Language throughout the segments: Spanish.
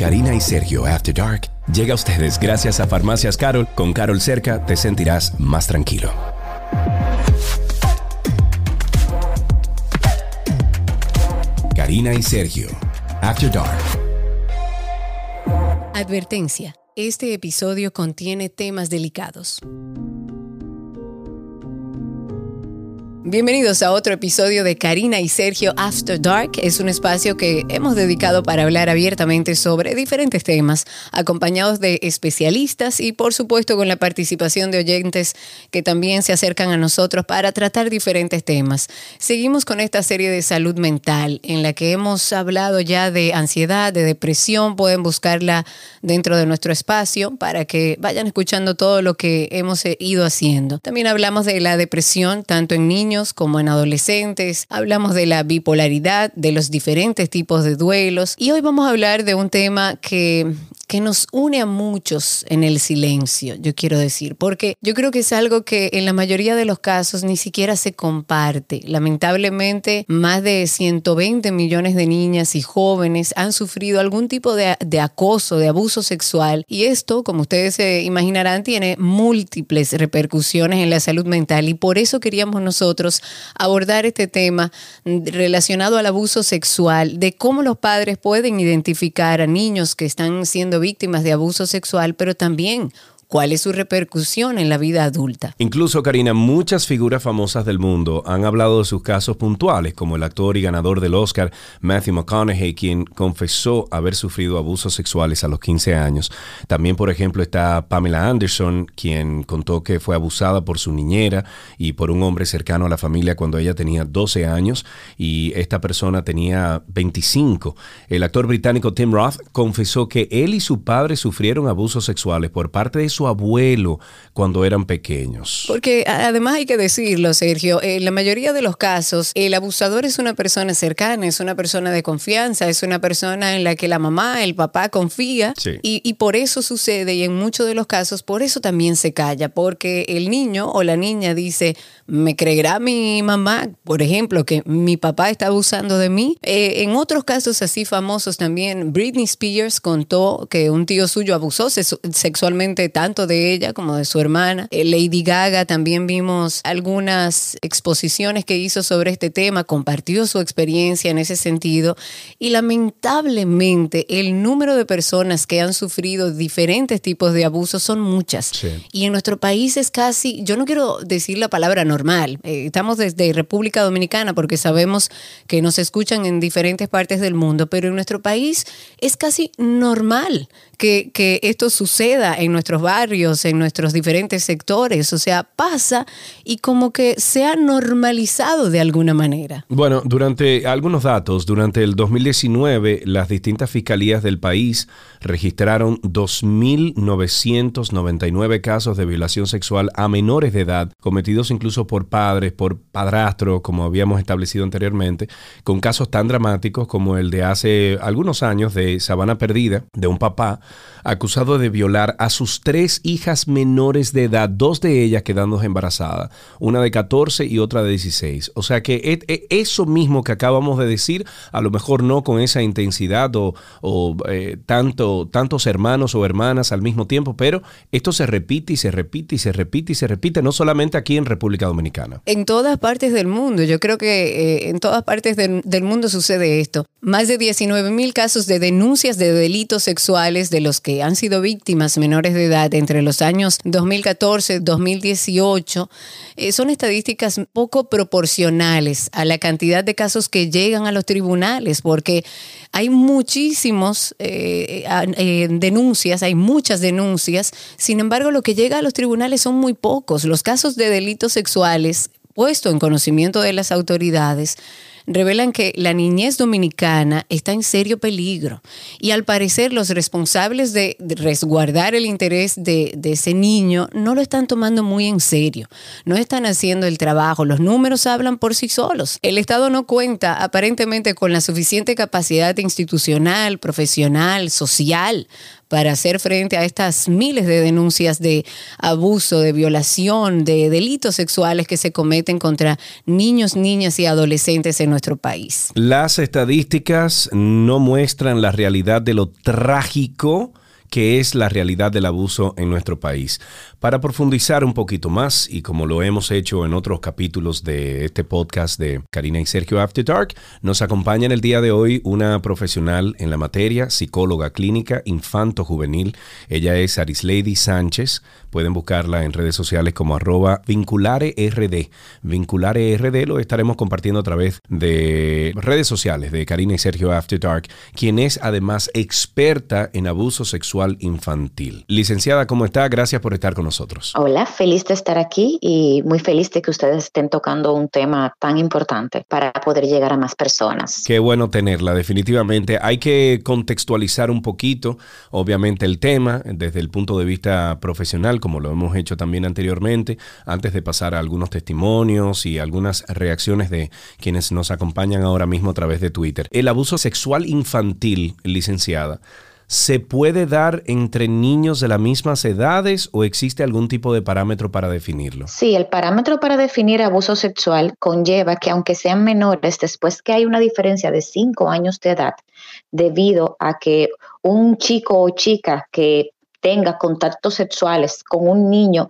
Karina y Sergio After Dark llega a ustedes gracias a Farmacias Carol. Con Carol cerca te sentirás más tranquilo. Karina y Sergio After Dark. Advertencia. Este episodio contiene temas delicados. Bienvenidos a otro episodio de Karina y Sergio After Dark. Es un espacio que hemos dedicado para hablar abiertamente sobre diferentes temas, acompañados de especialistas y por supuesto con la participación de oyentes que también se acercan a nosotros para tratar diferentes temas. Seguimos con esta serie de salud mental en la que hemos hablado ya de ansiedad, de depresión. Pueden buscarla dentro de nuestro espacio para que vayan escuchando todo lo que hemos ido haciendo. También hablamos de la depresión tanto en niños como en adolescentes. Hablamos de la bipolaridad, de los diferentes tipos de duelos y hoy vamos a hablar de un tema que que nos une a muchos en el silencio, yo quiero decir, porque yo creo que es algo que en la mayoría de los casos ni siquiera se comparte. Lamentablemente, más de 120 millones de niñas y jóvenes han sufrido algún tipo de, acoso, de abuso sexual, y esto, como ustedes se imaginarán, tiene múltiples repercusiones en la salud mental, y por eso queríamos nosotros abordar este tema relacionado al abuso sexual, de cómo los padres pueden identificar a niños que están siendo víctimas de abuso sexual, pero también cuál es su repercusión en la vida adulta. Incluso, Karina, muchas figuras famosas del mundo han hablado de sus casos puntuales, como el actor y ganador del Oscar Matthew McConaughey, quien confesó haber sufrido abusos sexuales a los 15 años. También, por ejemplo, está Pamela Anderson, quien contó que fue abusada por su niñera y por un hombre cercano a la familia cuando ella tenía 12 años y esta persona tenía 25. El actor británico Tim Roth confesó que él y su padre sufrieron abusos sexuales por parte de su abuelo cuando eran pequeños. Porque además hay que decirlo, Sergio, en la mayoría de los casos el abusador es una persona cercana, es una persona de confianza, es una persona en la que la mamá, el papá confía y, y por eso sucede y en muchos de los casos por eso también se calla, porque el niño o la niña dice, ¿me creerá mi mamá, por ejemplo, que mi papá está abusando de mí? Eh, en otros casos así famosos también, Britney Spears contó que un tío suyo abusó sexualmente tanto de ella como de su hermana. Eh, Lady Gaga también vimos algunas exposiciones que hizo sobre este tema, compartió su experiencia en ese sentido y lamentablemente el número de personas que han sufrido diferentes tipos de abusos son muchas. Y en nuestro país es casi, yo no quiero decir la palabra normal, eh, estamos desde República Dominicana porque sabemos que nos escuchan en diferentes partes del mundo, pero en nuestro país es casi normal que, que esto suceda en nuestros barrios, en nuestros diferentes sectores. O sea, pasa y como que se ha normalizado de alguna manera. Bueno, durante algunos datos, durante el 2019, las distintas fiscalías del país registraron 2.999 casos de violación sexual a menores de edad, cometidos incluso por padres, por padrastros, como habíamos establecido anteriormente, con casos tan dramáticos como el de hace algunos años de Sabana Perdida, de un papá acusado de violar a sus tres hijas menores de edad, dos de ellas quedando embarazadas, una de 14 y otra de 16. O sea que e, e, eso mismo que acabamos de decir, a lo mejor no con esa intensidad o, eh, tanto, tantos hermanos o hermanas al mismo tiempo, pero esto se repite y se repite y se repite y se repite, no solamente aquí en República Dominicana. En todas partes del mundo, yo creo que eh, en todas partes del, del mundo sucede esto. Más de 19 mil casos de denuncias de delitos sexuales de los que han sido víctimas menores de edad entre los años 2014 2018 eh, son estadísticas poco proporcionales a la cantidad de casos que llegan a los tribunales, porque hay muchísimos eh, eh, denuncias, hay muchas denuncias, sin embargo lo que llega a los tribunales son muy pocos. Los casos de delitos sexuales puesto en conocimiento de las autoridades revelan que la niñez dominicana está en serio peligro y al parecer los responsables de resguardar el interés de, ese niño no lo están tomando muy en serio, no están haciendo el trabajo, los números hablan por sí solos. El Estado no cuenta aparentemente con la suficiente capacidad institucional, profesional, social para hacer frente a estas miles de denuncias de abuso, de violación, de delitos sexuales que se cometen contra niños, niñas y adolescentes en nuestro país. Las estadísticas no muestran la realidad de lo trágico que es la realidad del abuso en nuestro país. Para profundizar un poquito más, y como lo hemos hecho en otros capítulos de este podcast de Karina y Sergio After Dark, nos acompaña en el día de hoy una profesional en la materia, psicóloga clínica infanto-juvenil. Ella es Arislady Sánchez. Pueden buscarla en redes sociales como arroba vincularerd. Vincularerd lo estaremos compartiendo a través de redes sociales de Karina y Sergio After Dark, quien es además experta en abuso sexual infantil. Licenciada, ¿cómo está? Gracias por estar con nosotros. Hola, feliz de estar aquí y muy feliz de que ustedes estén tocando un tema tan importante para poder llegar a más personas. Qué bueno tenerla, definitivamente. Hay que contextualizar un poquito, obviamente, el tema desde el punto de vista profesional como lo hemos hecho también anteriormente, antes de pasar a algunos testimonios y algunas reacciones de quienes nos acompañan ahora mismo a través de Twitter. El abuso sexual infantil, licenciada, ¿se puede dar entre niños de las mismas edades o existe algún tipo de parámetro para definirlo? Sí, el parámetro para definir abuso sexual conlleva que aunque sean menores, después que hay una diferencia de cinco años de edad, debido a que un chico o chica que tenga contactos sexuales con un niño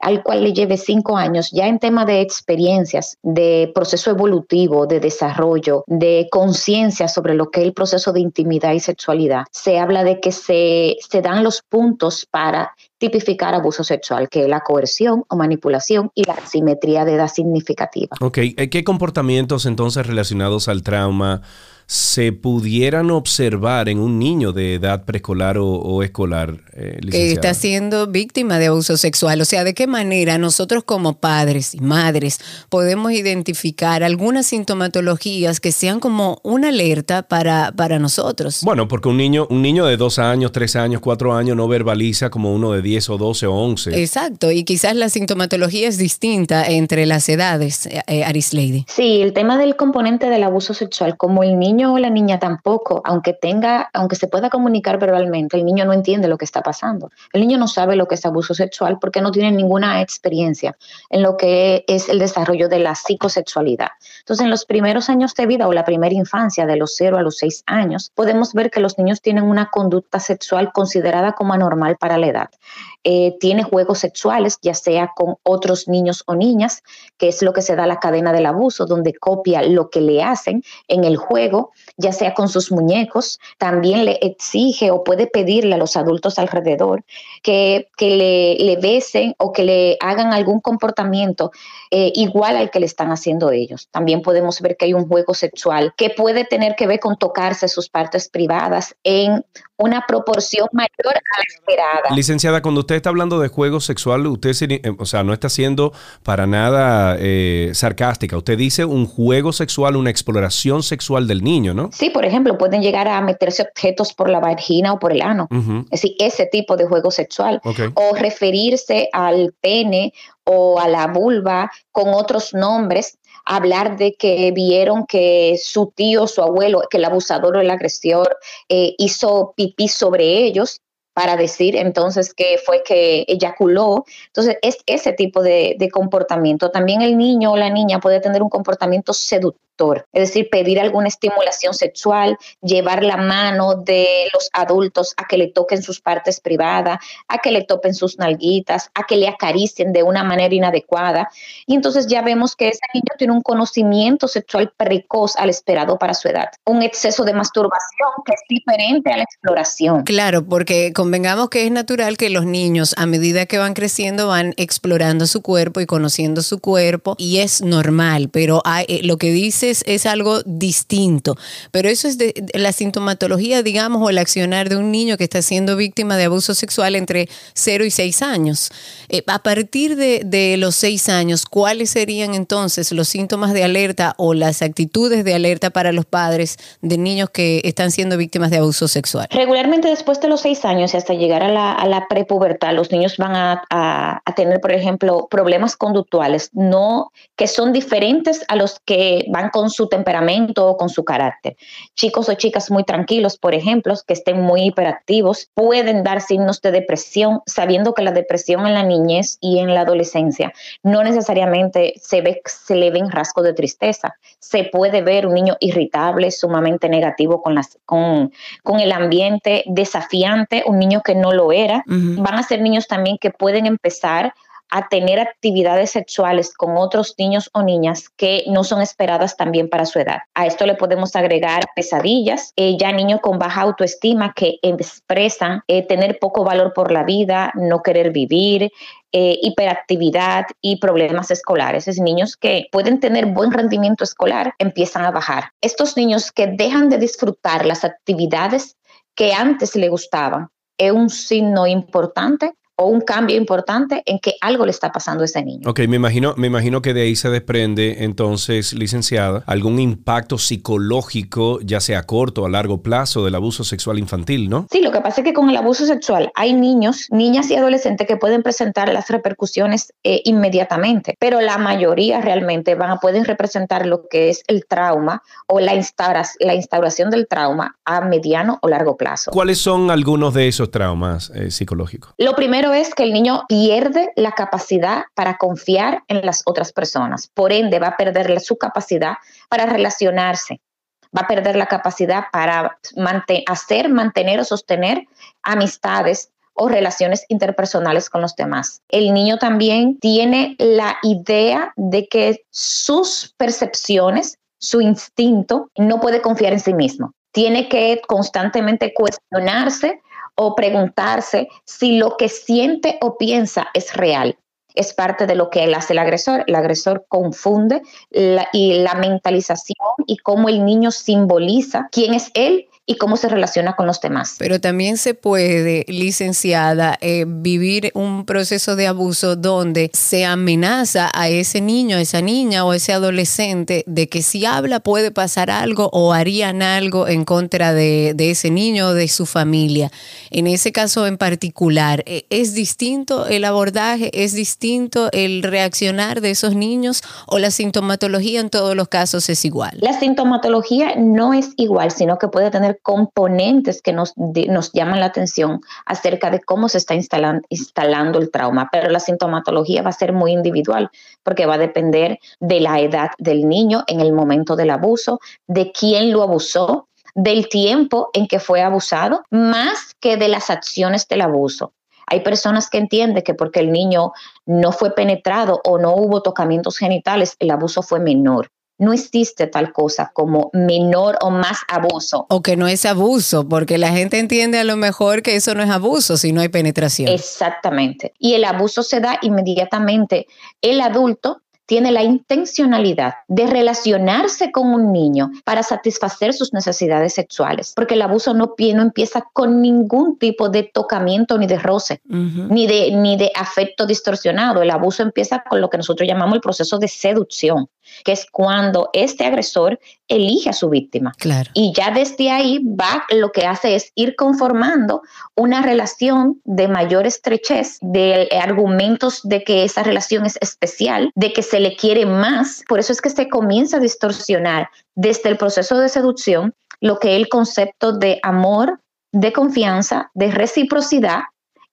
al cual le lleve cinco años, ya en tema de experiencias, de proceso evolutivo, de desarrollo, de conciencia sobre lo que es el proceso de intimidad y sexualidad, se habla de que se, se dan los puntos para tipificar abuso sexual, que es la coerción o manipulación y la asimetría de edad significativa. Ok, ¿qué comportamientos entonces relacionados al trauma? Se pudieran observar en un niño de edad preescolar o, escolar. Eh, que está siendo víctima de abuso sexual. O sea, ¿de qué manera nosotros como padres y madres podemos identificar algunas sintomatologías que sean como una alerta para, para nosotros? Bueno, porque un niño, un niño de dos años, tres años, cuatro años no verbaliza como uno de 10 o 12 o 11. Exacto, y quizás la sintomatología es distinta entre las edades, eh, eh, Aris Lady. Sí, el tema del componente del abuso sexual, como el niño o la niña tampoco, aunque tenga, aunque se pueda comunicar verbalmente, el niño no entiende lo que está pasando. El niño no sabe lo que es abuso sexual porque no tiene ninguna experiencia en lo que es el desarrollo de la psicosexualidad. Entonces, en los primeros años de vida o la primera infancia, de los 0 a los 6 años, podemos ver que los niños tienen una conducta sexual considerada como anormal para la edad. Eh, tiene juegos sexuales, ya sea con otros niños o niñas, que es lo que se da la cadena del abuso, donde copia lo que le hacen en el juego ya sea con sus muñecos, también le exige o puede pedirle a los adultos alrededor que, le, le besen o que le hagan algún comportamiento eh, igual al que le están haciendo ellos. También podemos ver que hay un juego sexual que puede tener que ver con tocarse sus partes privadas en una proporción mayor a la esperada. Licenciada, cuando usted está hablando de juego sexual, usted, eh, o sea, no está siendo para nada eh, sarcástica. Usted dice un juego sexual, una exploración sexual del niño, ¿no? Sí, por ejemplo, pueden llegar a meterse objetos por la vagina o por el ano. Es decir, ese tipo de juego sexual. O referirse al pene o a la vulva con otros nombres hablar de que vieron que su tío, su abuelo, que el abusador o el agresor eh, hizo pipí sobre ellos para decir entonces que fue que eyaculó. Entonces, es ese tipo de, de comportamiento. También el niño o la niña puede tener un comportamiento seductor es decir, pedir alguna estimulación sexual, llevar la mano de los adultos a que le toquen sus partes privadas, a que le topen sus nalguitas, a que le acaricien de una manera inadecuada. Y entonces ya vemos que ese niño tiene un conocimiento sexual precoz al esperado para su edad, un exceso de masturbación que es diferente a la exploración. Claro, porque convengamos que es natural que los niños a medida que van creciendo van explorando su cuerpo y conociendo su cuerpo y es normal, pero hay, eh, lo que dice es algo distinto. Pero eso es la sintomatología, digamos, o el accionar de un niño que está siendo víctima de abuso sexual entre 0 y 6 años. Eh, a partir de, los 6 años, ¿cuáles serían entonces los síntomas de alerta o las actitudes de alerta para los padres de niños que están siendo víctimas de abuso sexual? Regularmente después de los 6 años y hasta llegar a la, prepubertad, los niños van a, a, a tener, por ejemplo, problemas conductuales no que son diferentes a los que van con su temperamento o con su carácter. Chicos o chicas muy tranquilos, por ejemplo, que estén muy hiperactivos, pueden dar signos de depresión, sabiendo que la depresión en la niñez y en la adolescencia no necesariamente se, ve, se le ven rasgos de tristeza. Se puede ver un niño irritable, sumamente negativo con, las, con, con el ambiente, desafiante, un niño que no lo era. Van a ser niños también que pueden empezar a tener actividades sexuales con otros niños o niñas que no son esperadas también para su edad. A esto le podemos agregar pesadillas, eh, ya niños con baja autoestima que expresan eh, tener poco valor por la vida, no querer vivir, eh, hiperactividad y problemas escolares. Es niños que pueden tener buen rendimiento escolar, empiezan a bajar. Estos niños que dejan de disfrutar las actividades que antes le gustaban, es un signo importante un cambio importante en que algo le está pasando a ese niño. Ok, me imagino, me imagino que de ahí se desprende entonces, licenciada, algún impacto psicológico, ya sea a corto o a largo plazo, del abuso sexual infantil, ¿no? Sí, lo que pasa es que con el abuso sexual hay niños, niñas y adolescentes que pueden presentar las repercusiones eh, inmediatamente, pero la mayoría realmente van a, pueden representar lo que es el trauma o la, la instauración del trauma a mediano o largo plazo. ¿Cuáles son algunos de esos traumas eh, psicológicos? Lo primero es que el niño pierde la capacidad para confiar en las otras personas. Por ende, va a perder su capacidad para relacionarse. Va a perder la capacidad para hacer, mantener o sostener amistades o relaciones interpersonales con los demás. El niño también tiene la idea de que sus percepciones, su instinto, no puede confiar en sí mismo. Tiene que constantemente cuestionarse o preguntarse si lo que siente o piensa es real. Es parte de lo que él hace el agresor. El agresor confunde y la mentalización y cómo el niño simboliza quién es él y cómo se relaciona con los demás. Pero también se puede, licenciada, eh, vivir un proceso de abuso donde se amenaza a ese niño, a esa niña o ese adolescente de que si habla puede pasar algo o harían algo en contra de, de ese niño o de su familia. En ese caso en particular, eh, ¿es distinto el abordaje? ¿Es distinto el reaccionar de esos niños o la sintomatología en todos los casos es igual? La sintomatología no es igual, sino que puede tener componentes que nos, nos llaman la atención acerca de cómo se está instalando, el trauma, pero la sintomatología va a ser muy individual porque va a depender de la edad del niño en el momento del abuso, de quién lo abusó, del tiempo en que fue abusado, más que de las acciones del abuso. Hay personas que entienden que porque el niño no fue penetrado o no hubo tocamientos genitales, el abuso fue menor no existe tal cosa como menor o más abuso. O que no es abuso, porque la gente entiende a lo mejor que eso no es abuso si no hay penetración. Exactamente. Y el abuso se da inmediatamente. El adulto tiene la intencionalidad de relacionarse con un niño para satisfacer sus necesidades sexuales, porque el abuso no, no empieza con ningún tipo de tocamiento ni de roce, ni, de, ni de afecto distorsionado. El abuso empieza con lo que nosotros llamamos el proceso de seducción que es cuando este agresor elige a su víctima. Claro. Y ya desde ahí va, lo que hace es ir conformando una relación de mayor estrechez, de argumentos de que esa relación es especial, de que se le quiere más. Por eso es que se comienza a distorsionar desde el proceso de seducción lo que es el concepto de amor, de confianza, de reciprocidad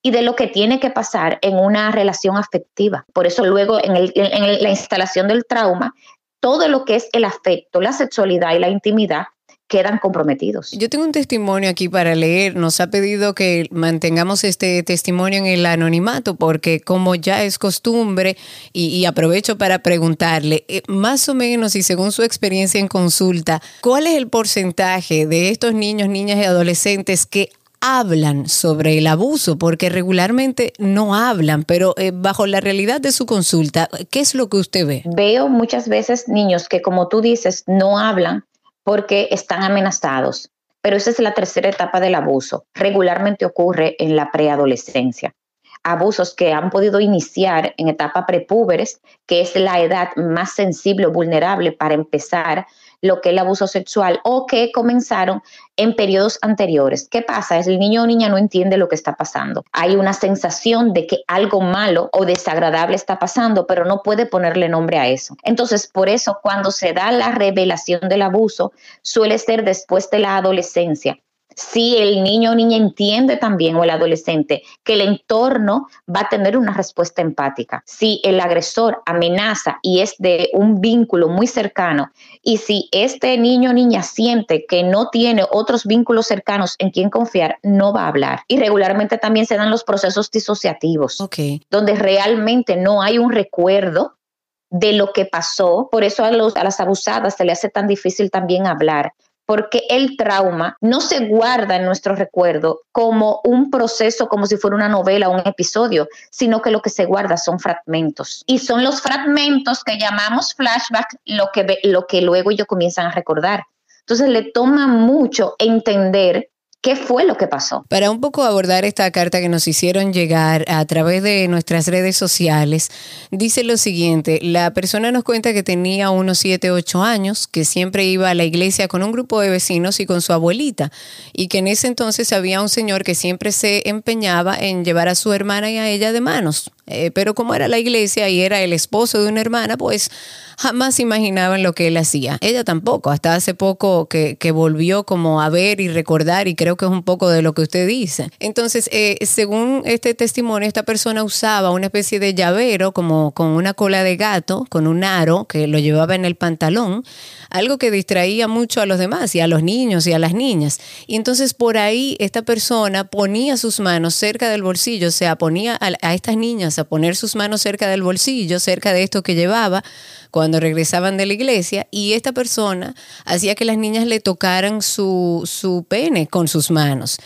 y de lo que tiene que pasar en una relación afectiva. Por eso luego en, la instalación del trauma, todo lo que es el afecto, la sexualidad y la intimidad quedan comprometidos. Yo tengo un testimonio aquí para leer. Nos ha pedido que mantengamos este testimonio en el anonimato porque como ya es costumbre y, aprovecho para preguntarle, eh, más o menos y según su experiencia en consulta, ¿cuál es el porcentaje de estos niños, niñas y adolescentes que hablan sobre el abuso, porque regularmente no hablan, pero eh, bajo la realidad de su consulta, ¿qué es lo que usted ve? Veo muchas veces niños que, como tú dices, no hablan porque están amenazados, pero esa es la tercera etapa del abuso. Regularmente ocurre en la preadolescencia. Abusos que han podido iniciar en etapa prepúberes, que es la edad más sensible o vulnerable para empezar lo que es el abuso sexual o que comenzaron en periodos anteriores. ¿Qué pasa? Es el niño o niña no entiende lo que está pasando. Hay una sensación de que algo malo o desagradable está pasando, pero no puede ponerle nombre a eso. Entonces, por eso cuando se da la revelación del abuso, suele ser después de la adolescencia si el niño o niña entiende también o el adolescente que el entorno va a tener una respuesta empática. Si el agresor amenaza y es de un vínculo muy cercano y si este niño o niña siente que no tiene otros vínculos cercanos en quien confiar, no va a hablar. Y regularmente también se dan los procesos disociativos, donde realmente no hay un recuerdo de lo que pasó. Por eso a, los, a las abusadas se le hace tan difícil también hablar, porque el trauma no se guarda en nuestro recuerdo como un proceso, como si fuera una novela o un episodio, sino que lo que se guarda son fragmentos. Y son los fragmentos que llamamos flashback lo que, lo que luego ellos comienzan a recordar. Entonces le toma mucho entender ¿Qué fue lo que pasó? Para un poco abordar esta carta que nos hicieron llegar a través de nuestras redes sociales, dice lo siguiente, la persona nos cuenta que tenía unos 7, 8 años, que siempre iba a la iglesia con un grupo de vecinos y con su abuelita, y que en ese entonces había un señor que siempre se empeñaba en llevar a su hermana y a ella de manos, eh, pero como era la iglesia y era el esposo de una hermana, pues jamás imaginaban lo que él hacía. Ella tampoco, hasta hace poco que, volvió como a ver y recordar y que es un poco de lo que usted dice. Entonces, eh, según este testimonio, esta persona usaba una especie de llavero como con una cola de gato, con un aro que lo llevaba en el pantalón, algo que distraía mucho a los demás y a los niños y a las niñas. Y entonces por ahí esta persona ponía sus manos cerca del bolsillo, o sea, ponía a estas niñas a poner sus manos cerca del bolsillo, cerca de esto que llevaba, cuando regresaban de la iglesia y esta persona hacía que las niñas le tocaran su, su pene con sus manos.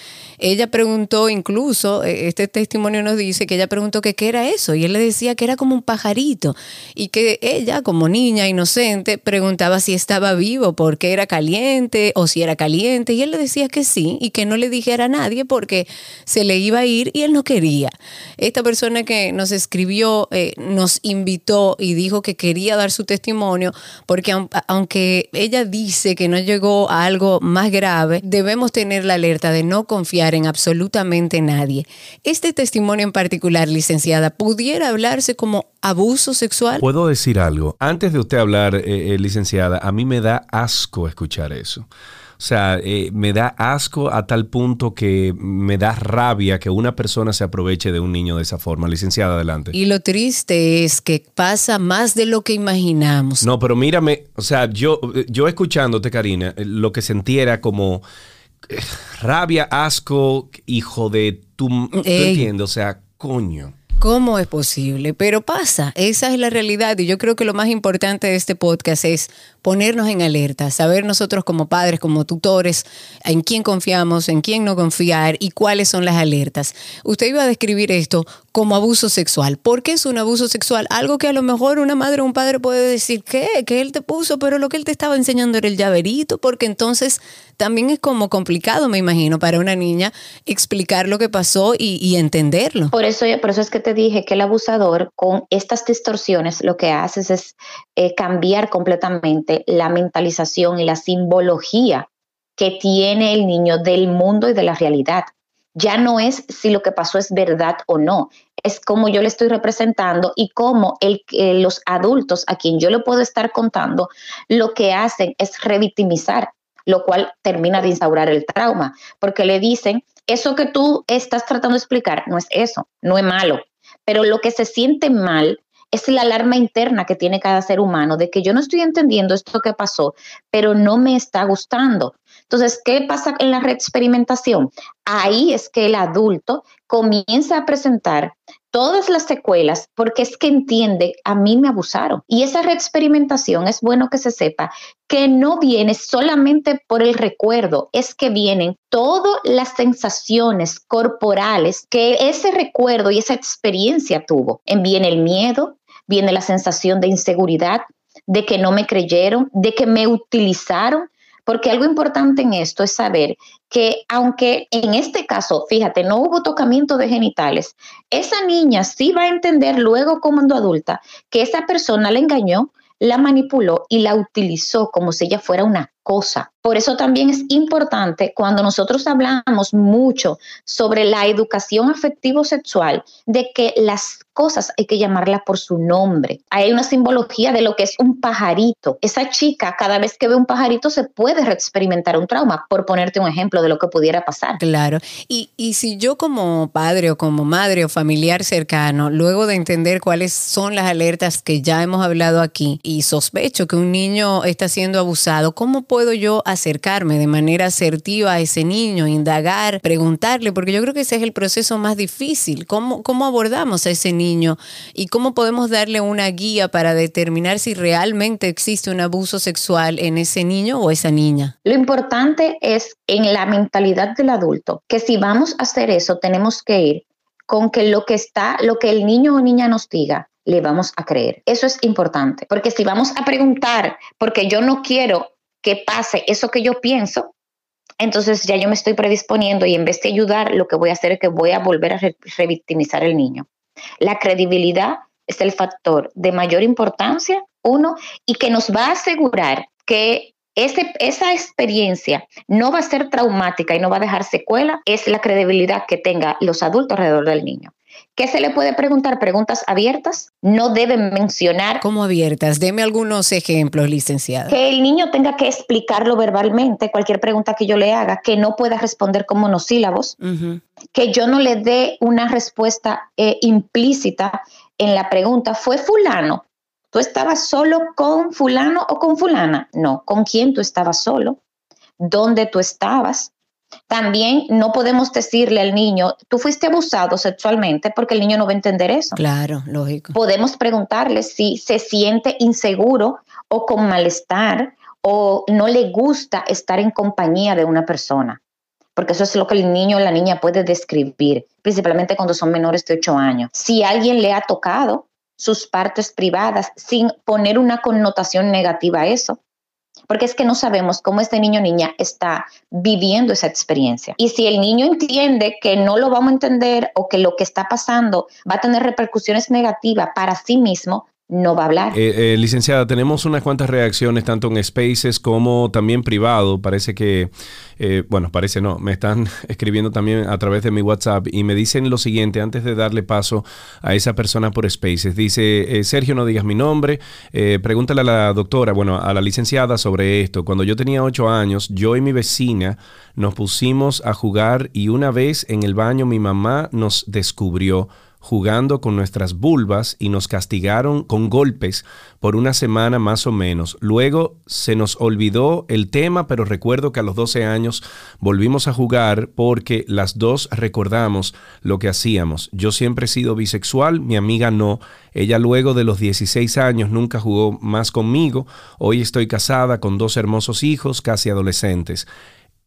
Ella preguntó incluso, e, este testimonio nos dice que ella preguntó qué era eso y él le decía que era como un pajarito y que ella como niña inocente preguntaba si estaba vivo porque era caliente o si era caliente y él le decía que sí y que no le dijera a nadie porque se le iba a ir y él no quería. Esta persona que nos escribió eh, nos invitó y dijo que quería dar su testimonio, porque aunque ella dice que no llegó a algo más grave, debemos tener la alerta de no confiar en absolutamente nadie. Este testimonio en particular, licenciada, ¿pudiera hablarse como abuso sexual? Puedo decir algo. Antes de usted hablar, eh, eh, licenciada, a mí me da asco escuchar eso. O sea, eh, me da asco a tal punto que me da rabia que una persona se aproveche de un niño de esa forma. Licenciada, adelante. Y lo triste es que pasa más de lo que imaginamos. No, pero mírame, o sea, yo, yo escuchándote, Karina, lo que sentí era como rabia, asco, hijo de tu... ¿Tú entiendes? O sea, coño. ¿Cómo es posible? Pero pasa, esa es la realidad y yo creo que lo más importante de este podcast es ponernos en alerta, saber nosotros como padres, como tutores, en quién confiamos, en quién no confiar y cuáles son las alertas. Usted iba a describir esto como abuso sexual. ¿Por qué es un abuso sexual? Algo que a lo mejor una madre o un padre puede decir, ¿qué? Que él te puso, pero lo que él te estaba enseñando era el llaverito, porque entonces también es como complicado, me imagino, para una niña explicar lo que pasó y, entenderlo. Por eso, por eso es que te dije que el abusador con estas distorsiones lo que hace es eh, cambiar completamente la mentalización y la simbología que tiene el niño del mundo y de la realidad. Ya no es si lo que pasó es verdad o no, es como yo le estoy representando y cómo el, los adultos a quien yo le puedo estar contando lo que hacen es revictimizar, lo cual termina de instaurar el trauma, porque le dicen, eso que tú estás tratando de explicar no es eso, no es malo, pero lo que se siente mal es la alarma interna que tiene cada ser humano de que yo no estoy entendiendo esto que pasó, pero no me está gustando. Entonces, ¿qué pasa en la reexperimentación? Ahí es que el adulto comienza a presentar todas las secuelas porque es que entiende, a mí me abusaron. Y esa reexperimentación es bueno que se sepa que no viene solamente por el recuerdo, es que vienen todas las sensaciones corporales que ese recuerdo y esa experiencia tuvo. Viene el miedo, viene la sensación de inseguridad, de que no me creyeron, de que me utilizaron, porque algo importante en esto es saber que aunque en este caso, fíjate, no hubo tocamiento de genitales, esa niña sí va a entender luego como adulta que esa persona la engañó, la manipuló y la utilizó como si ella fuera una cosa. Por eso también es importante cuando nosotros hablamos mucho sobre la educación afectivo-sexual, de que las cosas hay que llamarlas por su nombre. Hay una simbología de lo que es un pajarito. Esa chica cada vez que ve un pajarito se puede reexperimentar un trauma, por ponerte un ejemplo de lo que pudiera pasar. Claro. Y, y si yo como padre o como madre o familiar cercano, luego de entender cuáles son las alertas que ya hemos hablado aquí y sospecho que un niño está siendo abusado, ¿cómo puedo yo acercarme de manera asertiva a ese niño, indagar, preguntarle? Porque yo creo que ese es el proceso más difícil. ¿Cómo, cómo abordamos a ese niño y cómo podemos darle una guía para determinar si realmente existe un abuso sexual en ese niño o esa niña? Lo importante es en la mentalidad del adulto, que si vamos a hacer eso, tenemos que ir con que lo que está, lo que el niño o niña nos diga, le vamos a creer. Eso es importante, porque si vamos a preguntar, porque yo no quiero que pase eso que yo pienso, entonces ya yo me estoy predisponiendo y en vez de ayudar, lo que voy a hacer es que voy a volver a revictimizar al niño. La credibilidad es el factor de mayor importancia, uno, y que nos va a asegurar que ese, esa experiencia no va a ser traumática y no va a dejar secuela, es la credibilidad que tenga los adultos alrededor del niño. ¿Qué se le puede preguntar? Preguntas abiertas. No deben mencionar. ¿Cómo abiertas? Deme algunos ejemplos, licenciada. Que el niño tenga que explicarlo verbalmente, cualquier pregunta que yo le haga, que no pueda responder con monosílabos, que yo no le dé una respuesta eh, implícita en la pregunta. ¿Fue fulano? ¿Tú estabas solo con fulano o con fulana? No, ¿con quién tú estabas solo? ¿Dónde tú estabas? También no podemos decirle al niño, tú fuiste abusado sexualmente porque el niño no va a entender eso. Claro, lógico. Podemos preguntarle si se siente inseguro o con malestar o no le gusta estar en compañía de una persona. Porque eso es lo que el niño o la niña puede describir, principalmente cuando son menores de 8 años. Si alguien le ha tocado sus partes privadas sin poner una connotación negativa a eso, porque es que no sabemos cómo este niño o niña está viviendo esa experiencia. Y si el niño entiende que no lo vamos a entender o que lo que está pasando va a tener repercusiones negativas para sí mismo, no va a hablar. Eh, eh, licenciada, tenemos unas cuantas reacciones, tanto en Spaces como también privado. Parece que, eh, bueno, parece no, me están escribiendo también a través de mi WhatsApp y me dicen lo siguiente antes de darle paso a esa persona por Spaces. Dice, Sergio, no digas mi nombre, pregúntale a la doctora, bueno, a la licenciada sobre esto. Cuando yo tenía ocho años, yo y mi vecina nos pusimos a jugar y una vez en el baño mi mamá nos descubrió jugando con nuestras vulvas y nos castigaron con golpes por una semana más o menos. Luego se nos olvidó el tema, pero recuerdo que a los 12 años volvimos a jugar porque las dos recordamos lo que hacíamos. Yo siempre he sido bisexual, mi amiga no. Ella luego de los 16 años nunca jugó más conmigo. Hoy estoy casada con dos hermosos hijos, casi adolescentes.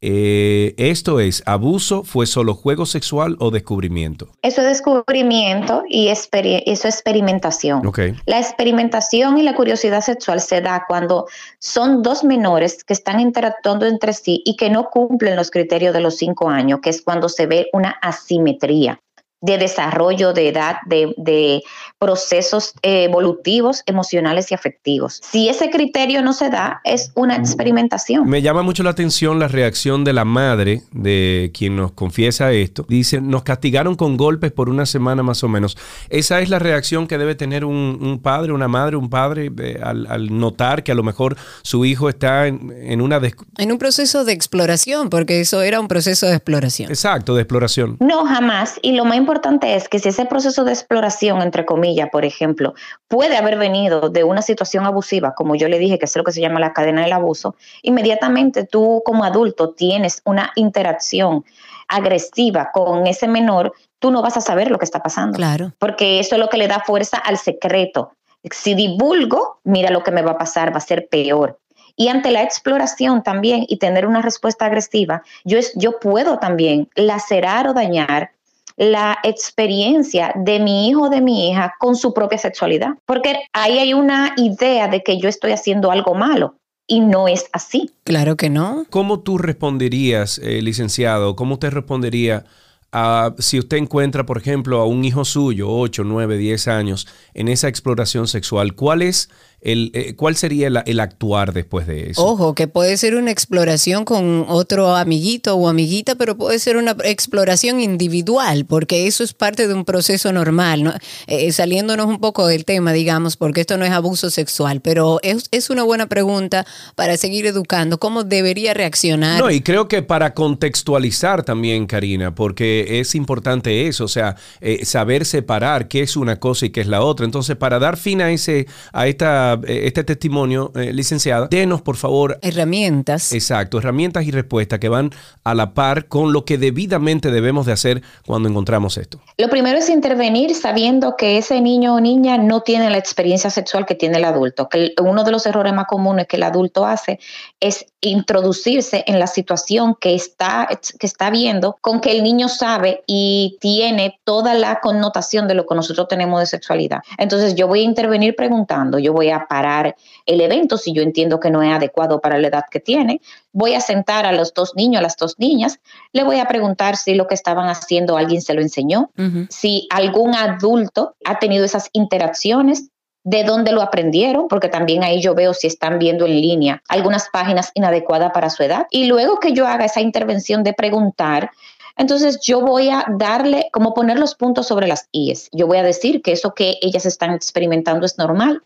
Eh, esto es, abuso fue solo juego sexual o descubrimiento. Eso es descubrimiento y eso es experimentación. La experimentación y la curiosidad sexual se da cuando son dos menores que están interactuando entre sí y que no cumplen los criterios de los cinco años, que es cuando se ve una asimetría de desarrollo de edad, de, procesos evolutivos, emocionales y afectivos. Si ese criterio no se da, es una experimentación. Me llama mucho la atención la reacción de la madre de quien nos confiesa esto. Dice, nos castigaron con golpes por una semana más o menos. Esa es la reacción que debe tener un, padre, una madre, un padre eh, al, notar que a lo mejor su hijo está en, una... En un proceso de exploración, porque eso era un proceso de exploración. Exacto, de exploración. No, jamás. Y lo más importante es que si ese proceso de exploración, entre comillas, por ejemplo, puede haber venido de una situación abusiva, como yo le dije, que es lo que se llama la cadena del abuso, inmediatamente tú como adulto tienes una interacción agresiva con ese menor, tú no vas a saber lo que está pasando. Claro. Porque eso es lo que le da fuerza al secreto. Si divulgo, mira lo que me va a pasar, va a ser peor. Y ante la exploración también y tener una respuesta agresiva, yo, yo puedo también lacerar o dañar la experiencia de mi hijo o de mi hija con su propia sexualidad. Porque ahí hay una idea de que yo estoy haciendo algo malo. Y no es así. Claro que no. ¿Cómo tú responderías, eh, licenciado? ¿Cómo usted respondería a, si usted encuentra, por ejemplo, a un hijo suyo, 8, 9, 10 años, en esa exploración sexual? ¿Cuál es el, eh, ¿cuál sería el, actuar después de eso? Ojo, que puede ser una exploración con otro amiguito o amiguita, pero puede ser una exploración individual, porque eso es parte de un proceso normal, ¿no? Eh, saliéndonos un poco del tema, digamos, porque esto no es abuso sexual, pero es, es una buena pregunta para seguir educando, ¿cómo debería reaccionar? No, y creo que para contextualizar también, Karina, porque es importante eso, o sea, eh, saber separar qué es una cosa y qué es la otra. Entonces, para dar fin a ese, a esta, eh, este testimonio, eh, licenciada, denos por favor herramientas. Exacto, herramientas y respuestas que van a la par con lo que debidamente debemos de hacer cuando encontramos esto. Lo primero es intervenir sabiendo que ese niño o niña no tiene la experiencia sexual que tiene el adulto. Que uno de los errores más comunes que el adulto hace es introducirse en la situación que está, que está viendo con que el niño sabe y tiene toda la connotación de lo que nosotros tenemos de sexualidad. Entonces yo voy a intervenir preguntando, yo voy a parar el evento si yo entiendo que no es adecuado para la edad que tiene, voy a sentar a los dos niños, a las dos niñas, le voy a preguntar si lo que estaban haciendo alguien se lo enseñó, si algún adulto ha tenido esas interacciones, de dónde lo aprendieron, porque también ahí yo veo si están viendo en línea algunas páginas inadecuadas para su edad. Y luego que yo haga esa intervención de preguntar, entonces yo voy a darle, como poner los puntos sobre las IES. Yo voy a decir que eso que ellas están experimentando es normal,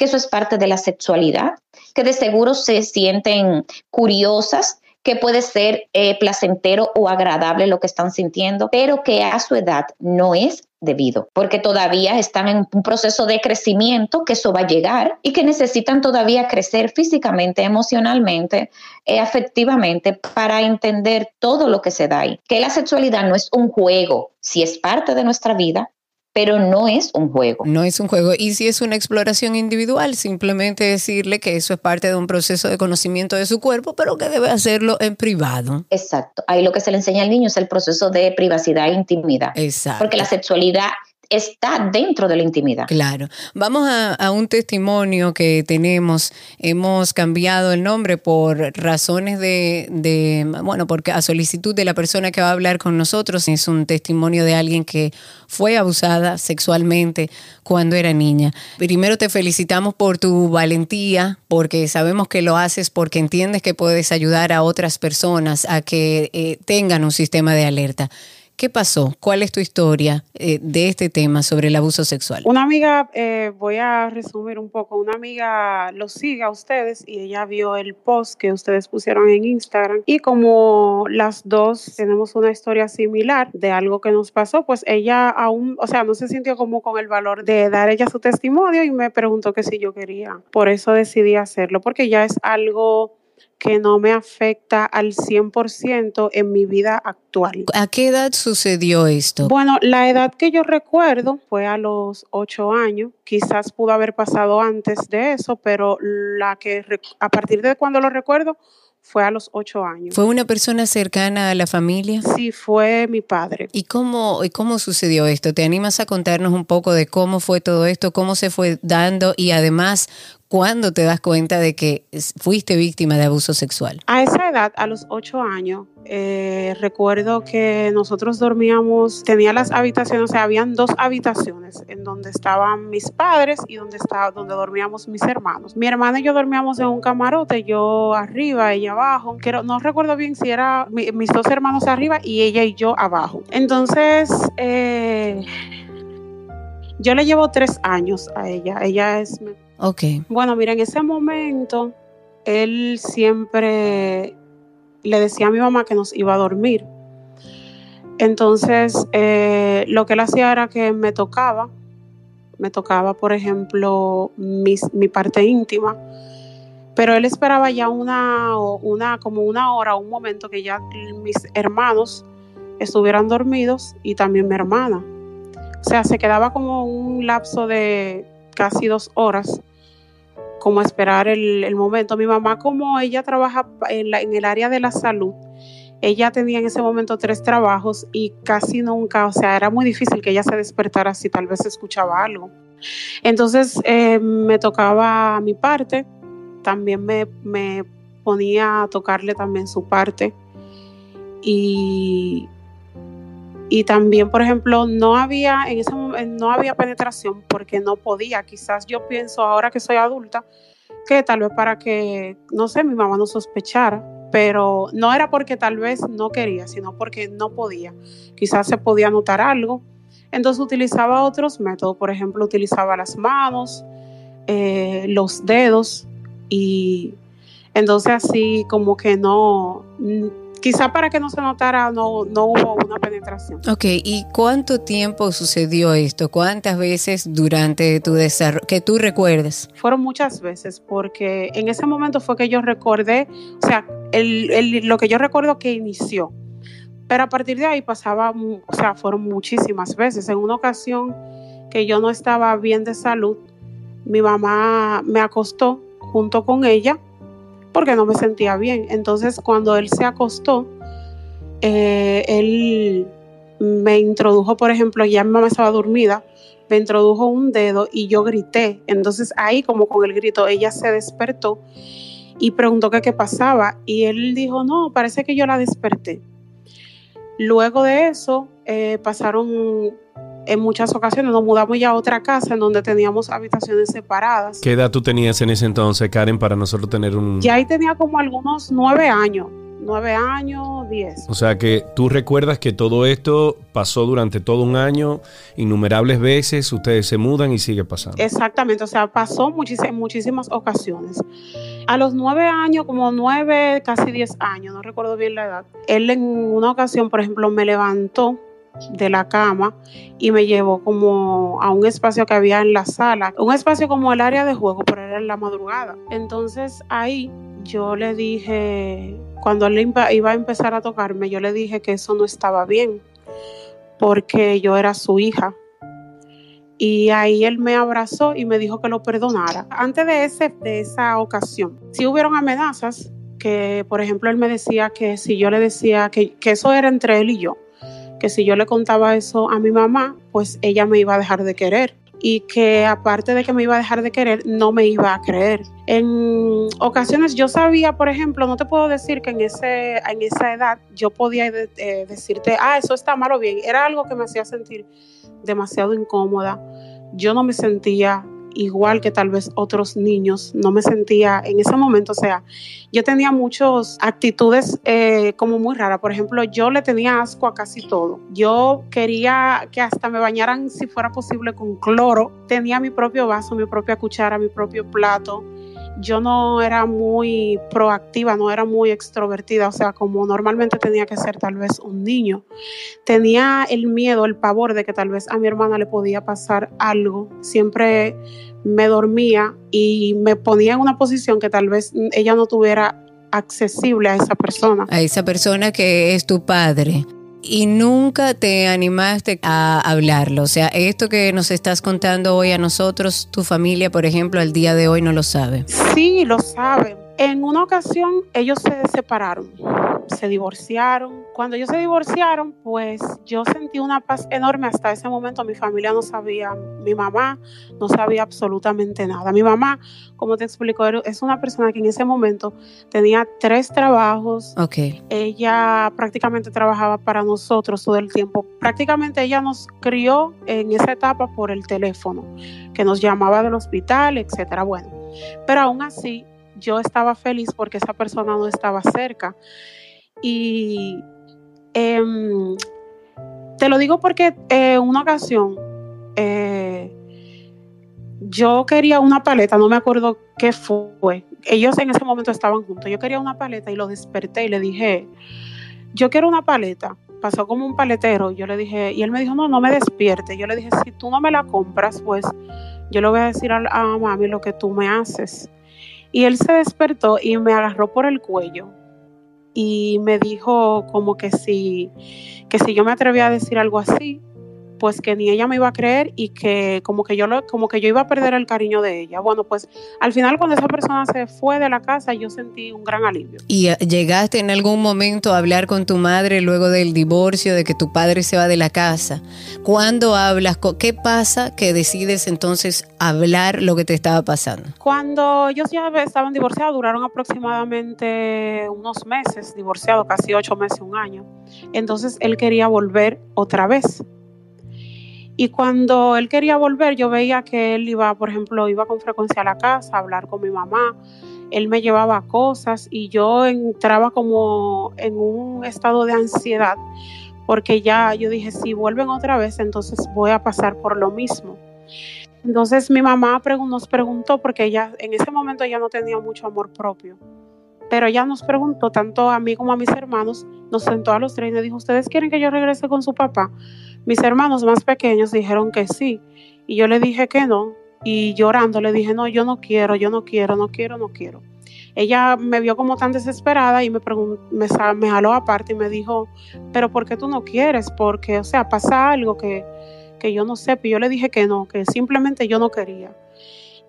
que eso es parte de la sexualidad, que de seguro se sienten curiosas que puede ser eh, placentero o agradable lo que están sintiendo, pero que a su edad no es debido, porque todavía están en un proceso de crecimiento, que eso va a llegar y que necesitan todavía crecer físicamente, emocionalmente, eh, afectivamente, para entender todo lo que se da ahí. Que la sexualidad no es un juego, si es parte de nuestra vida, pero no es un juego. No es un juego. Y si es una exploración individual, simplemente decirle que eso es parte de un proceso de conocimiento de su cuerpo, pero que debe hacerlo en privado. Exacto. Ahí lo que se le enseña al niño es el proceso de privacidad e intimidad. Exacto. Porque la sexualidad está dentro de la intimidad. Claro. Vamos a, un testimonio que tenemos. Hemos cambiado el nombre por razones de, de, bueno, porque a solicitud de la persona que va a hablar con nosotros. Es un testimonio de alguien que fue abusada sexualmente cuando era niña. Primero te felicitamos por tu valentía, porque sabemos que lo haces porque entiendes que puedes ayudar a otras personas a que eh, tengan un sistema de alerta. ¿Qué pasó? ¿Cuál es tu historia eh, de este tema sobre el abuso sexual? Una amiga, eh, voy a resumir un poco, una amiga lo sigue a ustedes y ella vio el post que ustedes pusieron en Instagram y como las dos tenemos una historia similar de algo que nos pasó, pues ella aún, o sea, no se sintió como con el valor de dar ella su testimonio y me preguntó que si yo quería. Por eso decidí hacerlo, porque ya es algo que no me afecta al 100% en mi vida actual. ¿A qué edad sucedió esto? Bueno, la edad que yo recuerdo fue a los ocho años. Quizás pudo haber pasado antes de eso, pero la que a partir de cuando lo recuerdo fue a los ocho años. ¿Fue una persona cercana a la familia? Sí, fue mi padre. ¿Y cómo, y cómo sucedió esto? ¿Te animas a contarnos un poco de cómo fue todo esto, cómo se fue dando y además ¿Cuándo te das cuenta de que fuiste víctima de abuso sexual? A esa edad, a los ocho años, eh, recuerdo que nosotros dormíamos, tenía las habitaciones, o sea, habían dos habitaciones en donde estaban mis padres y donde, estaba, donde dormíamos mis hermanos. Mi hermana y yo dormíamos en un camarote, yo arriba, ella abajo. no recuerdo bien si era mis dos hermanos arriba y ella y yo abajo. Entonces, eh, yo le llevo tres años a ella. Ella es Ok. Bueno, mira, en ese momento él siempre le decía a mi mamá que nos iba a dormir. Entonces, eh, lo que él hacía era que me tocaba, me tocaba, por ejemplo, mi parte íntima, pero él esperaba ya una, una, como una hora, un momento que ya mis hermanos estuvieran dormidos y también mi hermana. O sea, se quedaba como un lapso de casi dos horas como esperar el, momento. Mi mamá, como ella trabaja en, en el área de la salud, ella tenía en ese momento tres trabajos y casi nunca, o sea, era muy difícil que ella se despertara si tal vez escuchaba algo. Entonces eh, me tocaba mi parte, también me, me, ponía a tocarle también su parte y y también, por ejemplo, no había en ese momento no había penetración porque no podía. Quizás yo pienso ahora que soy adulta que tal vez para que no sé, mi mamá no sospechara, pero no era porque tal vez no quería, sino porque no podía. Quizás se podía notar algo. Entonces utilizaba otros métodos, por ejemplo, utilizaba las manos, eh, los dedos y entonces así como que no, quizá para que no se notara no, no hubo una penetración. Ok, ¿y cuánto tiempo sucedió esto? ¿Cuántas veces durante tu desarrollo que tú recuerdes? Fueron muchas veces porque en ese momento fue que yo recordé, o sea, el, lo que yo recuerdo que inició. Pero a partir de ahí pasaba, o sea, fueron muchísimas veces. En una ocasión que yo no estaba bien de salud, mi mamá me acostó junto con ella porque no me sentía bien. Entonces cuando él se acostó, eh, él me introdujo, por ejemplo, ya mi mamá estaba dormida, me introdujo un dedo y yo grité. Entonces ahí como con el grito ella se despertó y preguntó qué pasaba y él dijo, no, parece que yo la desperté. Luego de eso eh, pasaron en muchas ocasiones nos mudamos ya a otra casa en donde teníamos habitaciones separadas. ¿Qué edad tú tenías en ese entonces, Karen, para nosotros tener un... Ya ahí tenía como algunos nueve años, nueve años, diez. O sea que tú recuerdas que todo esto pasó durante todo un año, innumerables veces, ustedes se mudan y sigue pasando. Exactamente, o sea, pasó muchísimas, muchísimas ocasiones. A los nueve años, como nueve, casi diez años, no recuerdo bien la edad, él en una ocasión, por ejemplo, me levantó de la cama y me llevó como a un espacio que había en la sala, un espacio como el área de juego, pero era en la madrugada. Entonces ahí yo le dije, cuando él iba a empezar a tocarme, yo le dije que eso no estaba bien, porque yo era su hija. Y ahí él me abrazó y me dijo que lo perdonara. Antes de, ese, de esa ocasión, sí hubieron amenazas que, por ejemplo, él me decía que si yo le decía que eso era entre él y yo, que si yo le contaba eso a mi mamá, pues ella me iba a dejar de querer y que aparte de que me iba a dejar de querer, no me iba a creer. En ocasiones yo sabía, por ejemplo, no te puedo decir que en, ese, en esa edad yo podía eh, decirte, ah, eso está mal o bien. Era algo que me hacía sentir demasiado incómoda. Yo no me sentía igual que tal vez otros niños, no me sentía en ese momento, o sea, yo tenía muchas actitudes eh, como muy raras, por ejemplo, yo le tenía asco a casi todo, yo quería que hasta me bañaran si fuera posible con cloro, tenía mi propio vaso, mi propia cuchara, mi propio plato, yo no era muy proactiva, no era muy extrovertida, o sea, como normalmente tenía que ser tal vez un niño. Tenía el miedo, el pavor de que tal vez a mi hermana le podía pasar algo. Siempre me dormía y me ponía en una posición que tal vez ella no tuviera accesible a esa persona. A esa persona que es tu padre y nunca te animaste a hablarlo. O sea, esto que nos estás contando hoy a nosotros, tu familia, por ejemplo, al día de hoy no lo sabe. Sí, lo saben. En una ocasión ellos se separaron se divorciaron. Cuando ellos se divorciaron, pues yo sentí una paz enorme. Hasta ese momento mi familia no sabía, mi mamá no sabía absolutamente nada. Mi mamá, como te explico, es una persona que en ese momento tenía tres trabajos. Okay. Ella prácticamente trabajaba para nosotros todo el tiempo. Prácticamente ella nos crió en esa etapa por el teléfono, que nos llamaba del hospital, etcétera. Bueno, pero aún así yo estaba feliz porque esa persona no estaba cerca. Y em, te lo digo porque en una ocasión eh, yo quería una paleta, no me acuerdo qué fue. Ellos en ese momento estaban juntos. Yo quería una paleta y lo desperté y le dije, yo quiero una paleta. Pasó como un paletero. Yo le dije, y él me dijo, no, no me despierte. Yo le dije, si tú no me la compras, pues yo le voy a decir a mami lo que tú me haces. Y él se despertó y me agarró por el cuello y me dijo como que si, que si yo me atrevía a decir algo así, pues que ni ella me iba a creer y que como que yo lo, como que yo iba a perder el cariño de ella. Bueno, pues al final cuando esa persona se fue de la casa, yo sentí un gran alivio. ¿Y eh, llegaste en algún momento a hablar con tu madre luego del divorcio, de que tu padre se va de la casa? ¿Cuándo hablas? ¿Qué pasa que decides entonces hablar lo que te estaba pasando? Cuando ellos ya estaban divorciados, duraron aproximadamente unos meses, divorciados, casi ocho meses, un año. Entonces él quería volver otra vez y cuando él quería volver, yo veía que él iba, por ejemplo, iba con frecuencia a la casa a hablar con mi mamá. Él me llevaba cosas y yo entraba como en un estado de ansiedad porque ya yo dije, si vuelven otra vez, entonces voy a pasar por lo mismo. Entonces mi mamá nos preguntó, porque ella en ese momento ya no tenía mucho amor propio, pero ella nos preguntó, tanto a mí como a mis hermanos, nos sentó a los tres y nos dijo, ¿ustedes quieren que yo regrese con su papá? Mis hermanos más pequeños dijeron que sí y yo le dije que no y llorando le dije, no, yo no quiero, yo no quiero, no quiero, no quiero. Ella me vio como tan desesperada y me, me, jaló aparte y me dijo, pero ¿por qué tú no quieres? Porque, o sea, pasa algo que, que yo no sé. Y yo le dije que no, que simplemente yo no quería.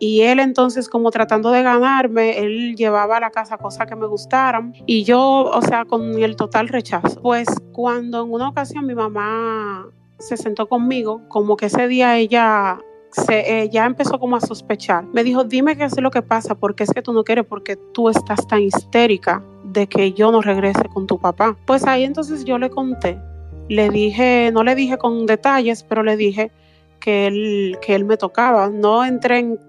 Y él entonces, como tratando de ganarme, él llevaba a la casa cosas que me gustaran. Y yo, o sea, con el total rechazo. Pues cuando en una ocasión mi mamá se sentó conmigo, como que ese día ella se, eh, ya empezó como a sospechar. Me dijo, dime qué es lo que pasa, porque es que tú no quieres, porque tú estás tan histérica de que yo no regrese con tu papá. Pues ahí entonces yo le conté, le dije, no le dije con detalles, pero le dije que él, que él me tocaba. No entré en,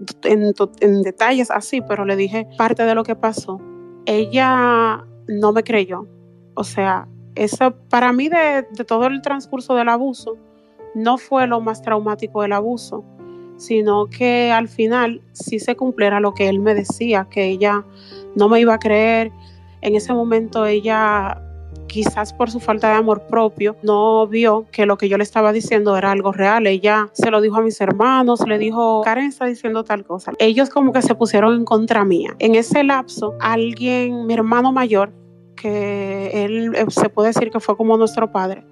en detalles así, pero le dije parte de lo que pasó. Ella no me creyó. O sea, eso para mí de, todo el transcurso del abuso no fue lo más traumático del abuso, sino que al final sí se cumpliera lo que él me decía, que ella no me iba a creer. En ese momento ella, quizás por su falta de amor propio, no vio que lo que yo le estaba diciendo era algo real. Ella se lo dijo a mis hermanos, le dijo, Karen está diciendo tal cosa. Ellos como que se pusieron en contra mía. En ese lapso, alguien, mi hermano mayor, que él eh, se puede decir que fue como nuestro padre,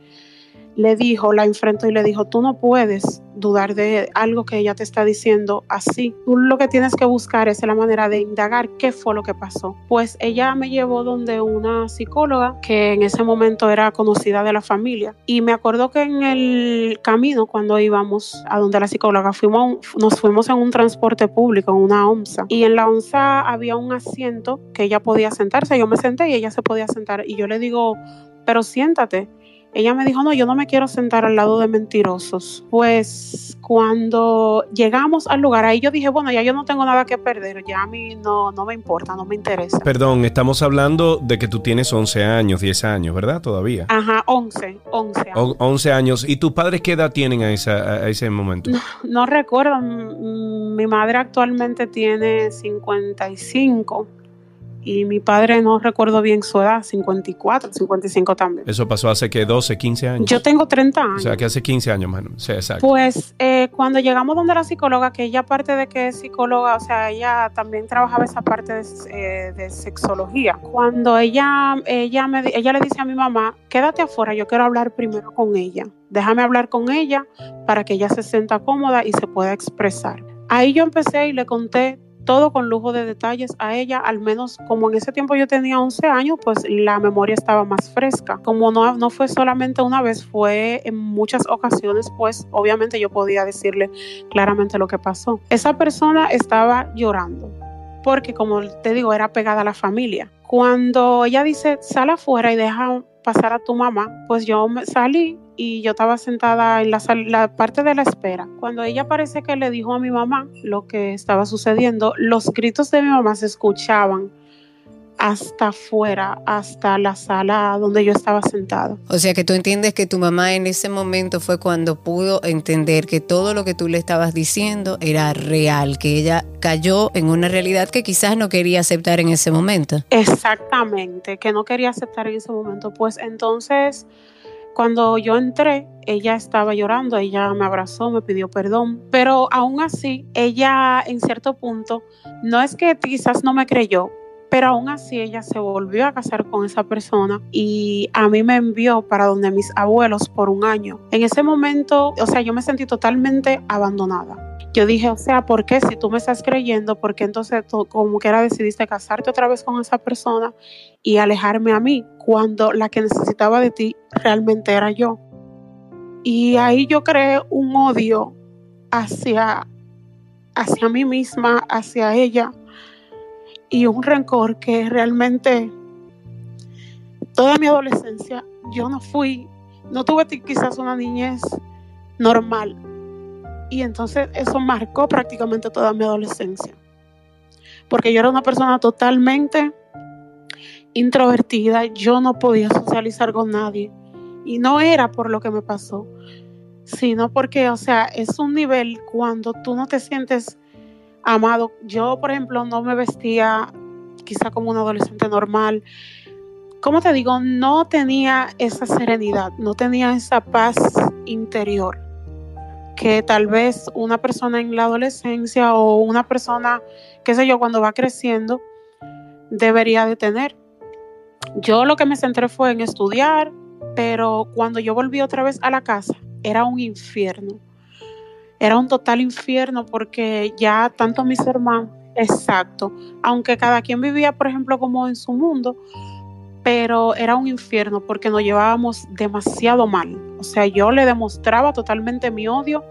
le dijo, la enfrentó y le dijo, tú no puedes dudar de algo que ella te está diciendo así. Tú lo que tienes que buscar es la manera de indagar qué fue lo que pasó. Pues ella me llevó donde una psicóloga que en ese momento era conocida de la familia y me acuerdo que en el camino cuando íbamos a donde la psicóloga fuimos, nos fuimos en un transporte público, en una onza y en la onza había un asiento que ella podía sentarse. Yo me senté y ella se podía sentar y yo le digo, pero siéntate ella me dijo, no, yo no me quiero sentar al lado de mentirosos. Pues cuando llegamos al lugar, ahí yo dije, bueno, ya yo no tengo nada que perder, ya a mí no, no me importa, no me interesa. Perdón, estamos hablando de que tú tienes 11 años, 10 años, ¿verdad? Todavía. Ajá, 11, 11 años. 11 años. ¿Y tus padres qué edad tienen a, esa, a ese momento? No, no recuerdo, mi madre actualmente tiene 55 y mi padre no recuerdo bien su edad, 54, 55 también. Eso pasó hace que 12, 15 años. Yo tengo 30 años. O sea, que hace 15 años, mano. Sí, exacto. Pues eh, cuando llegamos donde la psicóloga, que ella aparte de que es psicóloga, o sea, ella también trabajaba esa parte de, eh, de sexología. Cuando ella, ella, me, ella le dice a mi mamá, quédate afuera, yo quiero hablar primero con ella. Déjame hablar con ella para que ella se sienta cómoda y se pueda expresar. Ahí yo empecé y le conté todo con lujo de detalles a ella, al menos como en ese tiempo yo tenía 11 años, pues la memoria estaba más fresca. Como no, no fue solamente una vez, fue en muchas ocasiones, pues obviamente yo podía decirle claramente lo que pasó. Esa persona estaba llorando porque como te digo, era pegada a la familia. Cuando ella dice, sal afuera y deja pasar a tu mamá, pues yo salí y yo estaba sentada en la, la, parte de la espera. Cuando ella parece que le dijo a mi mamá lo que estaba sucediendo, los gritos de mi mamá se escuchaban hasta afuera, hasta la sala donde yo estaba sentada. O sea que tú entiendes que tu mamá en ese momento fue cuando pudo entender que todo lo que tú le estabas diciendo era real, que ella cayó en una realidad que quizás no quería aceptar en ese momento. Exactamente, que no quería aceptar en ese momento. Pues entonces cuando yo entré, ella estaba llorando, ella me abrazó, me pidió perdón, pero aún así, ella en cierto punto, no es que quizás no me creyó, Pero aún así ella se volvió a casar con esa persona y a mí me envió para donde mis abuelos por un año. En ese momento, o sea, yo me sentí totalmente abandonada. Yo dije, o sea, ¿por qué si tú me estás creyendo? ¿Por qué entonces tú como que era decidiste casarte otra vez con esa persona y alejarme a mí cuando la que necesitaba de ti realmente era yo? Y ahí yo creé un odio hacia, hacia mí misma, hacia ella, y un rencor que realmente toda mi adolescencia yo no fui, no tuve quizás una niñez normal. Y entonces eso marcó prácticamente toda mi adolescencia. Porque yo era una persona totalmente introvertida, yo no podía socializar con nadie. Y no era por lo que me pasó, sino porque, o sea, es un nivel cuando tú no te sientes amado. Yo, por ejemplo, no me vestía quizá como un adolescente normal. ¿Cómo te digo? No tenía esa serenidad, no tenía esa paz interior que tal vez una persona en la adolescencia o una persona, qué sé yo, cuando va creciendo, debería de tener. Yo lo que me centré fue en estudiar, pero cuando yo volví otra vez a la casa, era un infierno era un total infierno porque ya tanto mis hermanos, exacto, aunque cada quien vivía, por ejemplo, como en su mundo, pero era un infierno porque nos llevábamos demasiado mal. O sea, yo le demostraba totalmente mi odio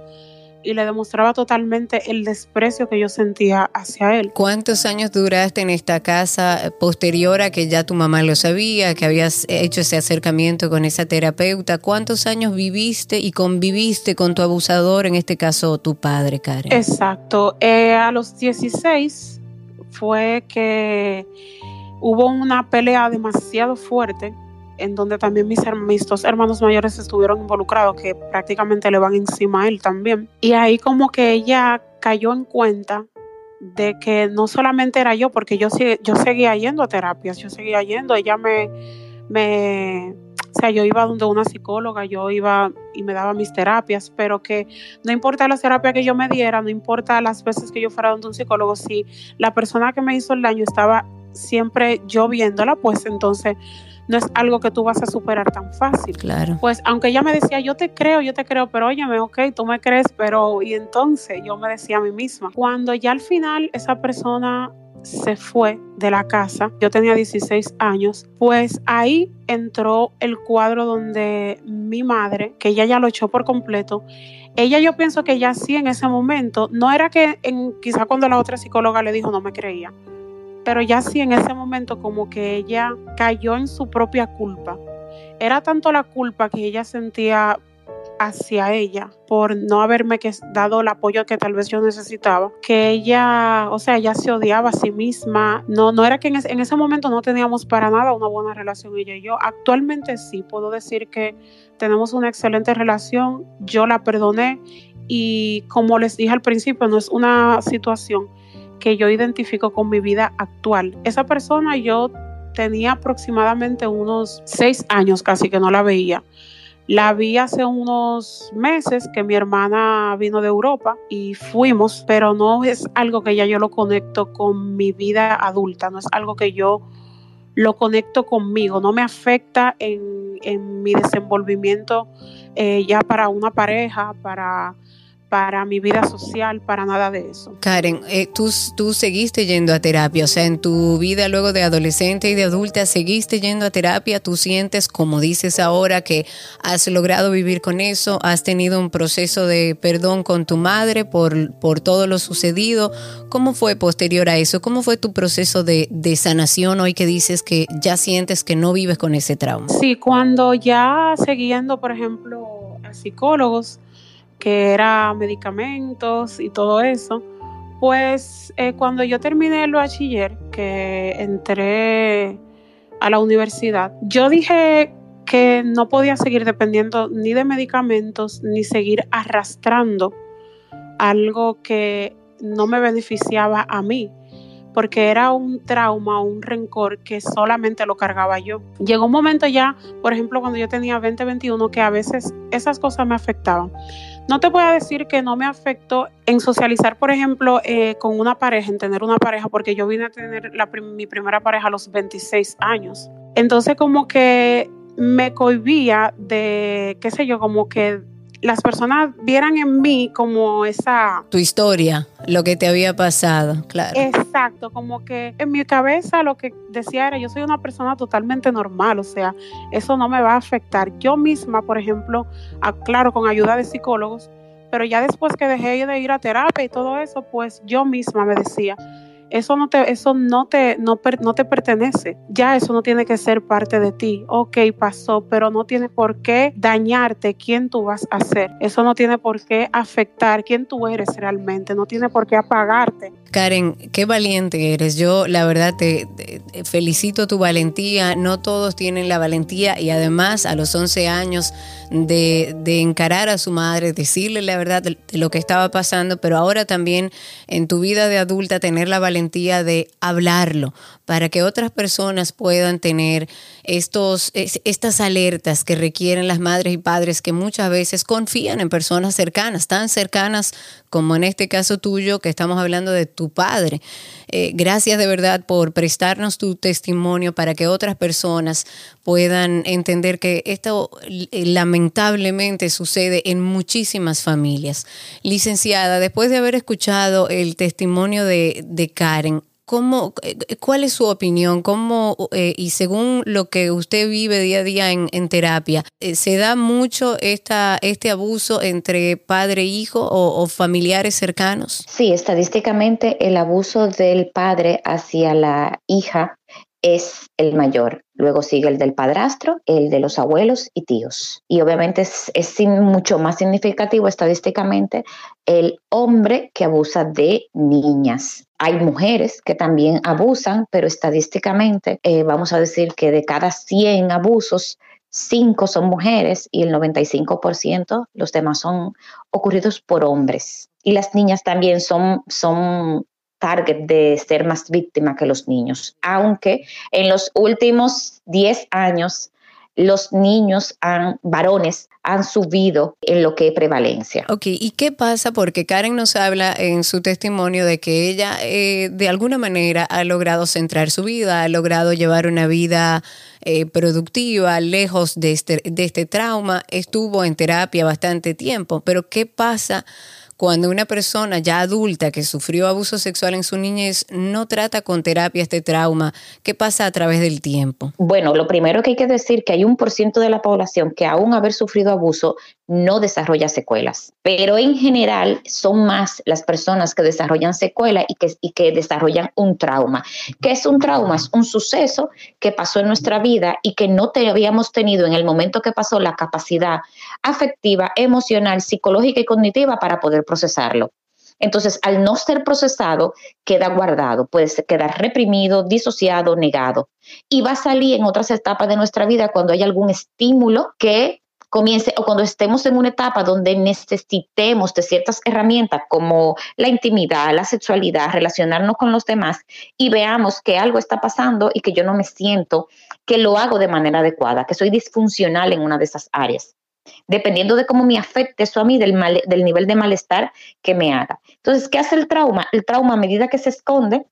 y le demostraba totalmente el desprecio que yo sentía hacia él. ¿Cuántos años duraste en esta casa posterior a que ya tu mamá lo sabía, que habías hecho ese acercamiento con esa terapeuta? ¿Cuántos años viviste y conviviste con tu abusador, en este caso tu padre, Karen? Exacto. Eh, a los 16 fue que hubo una pelea demasiado fuerte en donde también mis, mis dos hermanos mayores estuvieron involucrados, que prácticamente le van encima a él también. Y ahí como que ella cayó en cuenta de que no solamente era yo, porque yo, yo seguía yendo a terapias, yo seguía yendo, ella me, me, o sea, yo iba donde una psicóloga, yo iba y me daba mis terapias, pero que no importa las terapias que yo me diera, no importa las veces que yo fuera donde un psicólogo, si la persona que me hizo el daño estaba siempre yo viéndola, pues entonces no es algo que tú vas a superar tan fácil. Claro. Pues aunque ella me decía, yo te creo, yo te creo, pero óyeme, ok, tú me crees, pero y entonces yo me decía a mí misma, cuando ya al final esa persona se fue de la casa, yo tenía 16 años, pues ahí entró el cuadro donde mi madre, que ella ya lo echó por completo, ella yo pienso que ya sí en ese momento, no era que en, quizá cuando la otra psicóloga le dijo no me creía, pero ya sí en ese momento como que ella cayó en su propia culpa. Era tanto la culpa que ella sentía hacia ella por no haberme dado el apoyo que tal vez yo necesitaba, que ella, o sea, ella se odiaba a sí misma, no, no era que en, en ese momento no teníamos para nada una buena relación ella y yo, actualmente sí, puedo decir que tenemos una excelente relación, yo la perdoné y como les dije al principio, no es una situación que yo identifico con mi vida actual. Esa persona yo tenía aproximadamente unos seis años casi que no la veía. La vi hace unos meses que mi hermana vino de Europa y fuimos, pero no es algo que ya yo lo conecto con mi vida adulta, no es algo que yo lo conecto conmigo, no me afecta en, en mi desenvolvimiento eh, ya para una pareja, para para mi vida social, para nada de eso. Karen, eh, tú, tú seguiste yendo a terapia, o sea, en tu vida luego de adolescente y de adulta, seguiste yendo a terapia, tú sientes, como dices ahora, que has logrado vivir con eso, has tenido un proceso de perdón con tu madre por, por todo lo sucedido. ¿Cómo fue posterior a eso? ¿Cómo fue tu proceso de, de sanación hoy que dices que ya sientes que no vives con ese trauma? Sí, cuando ya siguiendo, por ejemplo, a psicólogos, que era medicamentos y todo eso. Pues eh, cuando yo terminé el bachiller, que entré a la universidad, yo dije que no podía seguir dependiendo ni de medicamentos ni seguir arrastrando algo que no me beneficiaba a mí porque era un trauma, un rencor que solamente lo cargaba yo. Llegó un momento ya, por ejemplo, cuando yo tenía 20, 21, que a veces esas cosas me afectaban. No te voy a decir que no me afectó en socializar, por ejemplo, eh, con una pareja, en tener una pareja, porque yo vine a tener mi primera pareja a los 26 años. Entonces como que me cohibía de, qué sé yo, como que las personas vieran en mí como esa... Tu historia, lo que te había pasado, claro. Exacto, como que en mi cabeza lo que decía era, yo soy una persona totalmente normal, o sea, eso no me va a afectar. Yo misma, por ejemplo, claro, con ayuda de psicólogos, pero ya después que dejé de ir a terapia y todo eso, pues yo misma me decía, eso no te, eso no te, no, no te pertenece. Ya eso no tiene que ser parte de ti. Ok, pasó, pero no tiene por qué dañarte quién tú vas a ser. Eso no tiene por qué afectar quién tú eres realmente. No tiene por qué apagarte. Karen, qué valiente eres. Yo la verdad te, felicito tu valentía. No todos tienen la valentía y además a los 11 años de, encarar a su madre, decirle la verdad de, lo que estaba pasando, pero ahora también en tu vida de adulta tener la valentía de hablarlo para que otras personas puedan tener estos, estas alertas que requieren las madres y padres que muchas veces confían en personas cercanas, tan cercanas como en este caso tuyo que estamos hablando de tu padre. Eh, gracias de verdad por prestarnos tu testimonio para que otras personas puedan entender que esto eh, lamentablemente sucede en muchísimas familias. Licenciada, después de haber escuchado el testimonio de, de Karen, ¿Cómo, eh, ¿Cuál es su opinión? ¿Cómo, y según lo que usted vive día a día en, terapia, ¿se da mucho este abuso entre padre e hijo o, familiares cercanos? Sí, estadísticamente el abuso del padre hacia la hija es el mayor. Luego sigue el del padrastro, el de los abuelos y tíos. Y obviamente es, mucho más significativo estadísticamente el hombre que abusa de niñas. Hay mujeres que también abusan, pero estadísticamente eh, vamos a decir que de cada 100 abusos, 5 son mujeres y el 95% los demás son ocurridos por hombres. Y las niñas también son, son target de ser más víctima que los niños, aunque en los últimos 10 años los niños han, varones han subido en lo que es prevalencia. Ok, ¿y qué pasa? Porque Karen nos habla en su testimonio de que ella eh, de alguna manera ha logrado centrar su vida, ha logrado llevar una vida eh, productiva, lejos este, de este trauma, estuvo en terapia bastante tiempo, pero ¿qué pasa? Cuando una persona ya adulta que sufrió abuso sexual en su niñez no trata con terapia este trauma, ¿qué pasa a través del tiempo? Bueno, lo primero que hay que decir que hay un por ciento de la población que aún haber sufrido abuso no desarrolla secuelas, pero en general son más las personas que desarrollan secuelas y que, y que desarrollan un trauma. ¿Qué es un trauma? Es un suceso que pasó en nuestra vida y que no te habíamos tenido en el momento que pasó la capacidad afectiva, emocional, psicológica y cognitiva para poder procesarlo. Entonces, al no ser procesado, queda guardado, puede quedar reprimido, disociado, negado. Y va a salir en otras etapas de nuestra vida cuando hay algún estímulo que comience o cuando estemos en una etapa donde necesitemos de ciertas herramientas como la intimidad, la sexualidad, relacionarnos con los demás y veamos que algo está pasando y que yo no me siento que lo hago de manera adecuada, que soy disfuncional en una de esas áreas dependiendo de cómo me afecte eso a mí, del, del nivel de malestar que me haga. Entonces, ¿qué hace el trauma? El trauma a medida que se esconde,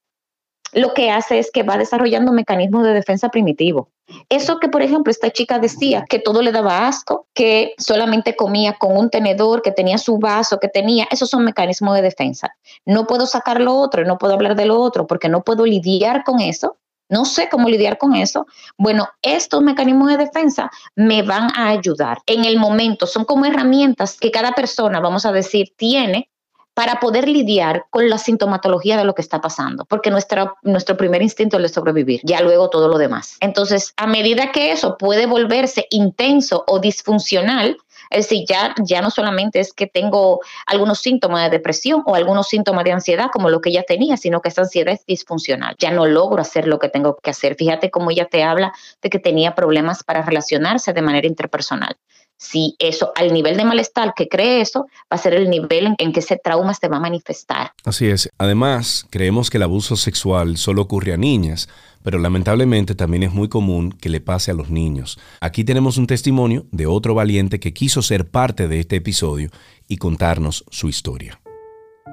lo que hace es que va desarrollando mecanismos de defensa primitivo. Eso que, por ejemplo, esta chica decía, que todo le daba asco, que solamente comía con un tenedor, que tenía su vaso, que tenía, esos son mecanismos de defensa. No puedo sacar lo otro, no puedo hablar de lo otro, porque no puedo lidiar con eso no sé cómo lidiar con eso. Bueno, estos mecanismos de defensa me van a ayudar en el momento. Son como herramientas que cada persona, vamos a decir, tiene para poder lidiar con la sintomatología de lo que está pasando, porque nuestro primer instinto es el sobrevivir, ya luego todo lo demás. Entonces, a medida que eso puede volverse intenso o disfuncional, es decir, ya, ya no solamente es que tengo algunos síntomas de depresión o algunos síntomas de ansiedad como lo que ella tenía, sino que esa ansiedad es disfuncional. Ya no logro hacer lo que tengo que hacer. Fíjate cómo ella te habla de que tenía problemas para relacionarse de manera interpersonal. Si eso, al nivel de malestar que cree eso, va a ser el nivel en, que ese trauma se va a manifestar. Así es. Además, creemos que el abuso sexual solo ocurre a niñas, pero lamentablemente también es muy común que le pase a los niños. Aquí tenemos un testimonio de otro valiente que quiso ser parte de este episodio y contarnos su historia.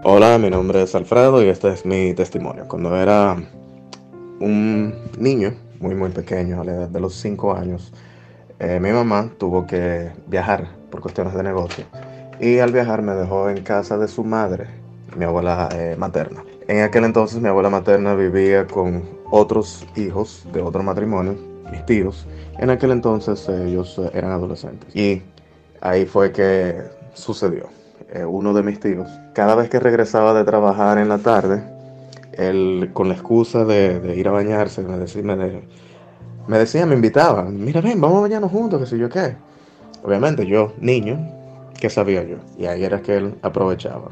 Hola, mi nombre es Alfredo y este es mi testimonio. Cuando era un niño, muy muy pequeño, a la edad de los 5 años, eh, mi mamá tuvo que viajar por cuestiones de negocio y al viajar me dejó en casa de su madre, mi abuela eh, materna. En aquel entonces mi abuela materna vivía con otros hijos de otro matrimonio, mis tíos. En aquel entonces ellos eran adolescentes y ahí fue que sucedió. Eh, uno de mis tíos, cada vez que regresaba de trabajar en la tarde, él con la excusa de, ir a bañarse, me decía, me, me decía, me invitaba, mira, ven, vamos a bañarnos juntos, que sé yo qué. Obviamente yo, niño, ¿qué sabía yo? Y ahí era que él aprovechaba.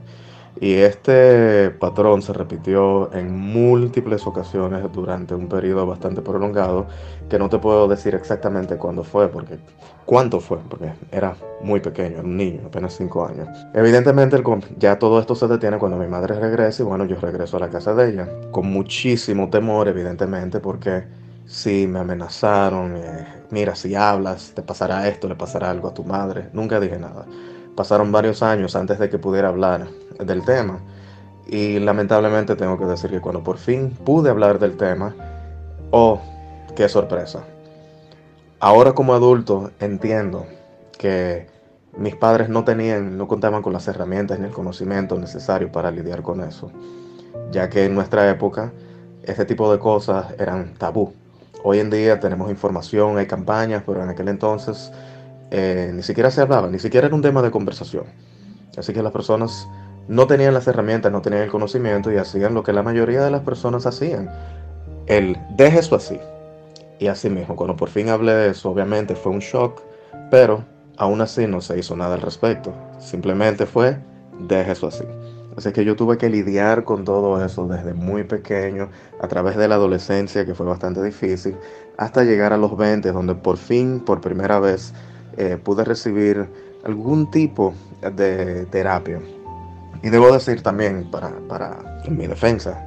Y este patrón se repitió en múltiples ocasiones durante un periodo bastante prolongado, que no te puedo decir exactamente cuándo fue, porque cuánto fue, porque era muy pequeño, era un niño, apenas 5 años. Evidentemente ya todo esto se detiene cuando mi madre regresa y bueno, yo regreso a la casa de ella, con muchísimo temor, evidentemente, porque Sí, me amenazaron. Eh, mira, si hablas, te pasará esto, le pasará algo a tu madre. Nunca dije nada. Pasaron varios años antes de que pudiera hablar del tema. Y lamentablemente tengo que decir que cuando por fin pude hablar del tema, oh, qué sorpresa. Ahora como adulto entiendo que mis padres no tenían, no contaban con las herramientas ni el conocimiento necesario para lidiar con eso, ya que en nuestra época este tipo de cosas eran tabú. Hoy en día tenemos información, hay campañas, pero en aquel entonces eh, ni siquiera se hablaba, ni siquiera era un tema de conversación. Así que las personas no tenían las herramientas, no tenían el conocimiento y hacían lo que la mayoría de las personas hacían. El deje eso así. Y así mismo, cuando por fin hablé de eso, obviamente fue un shock, pero aún así no se hizo nada al respecto. Simplemente fue deje eso así. Así que yo tuve que lidiar con todo eso desde muy pequeño, a través de la adolescencia, que fue bastante difícil, hasta llegar a los 20, donde por fin, por primera vez, eh, pude recibir algún tipo de terapia. Y debo decir también, para, para mi defensa,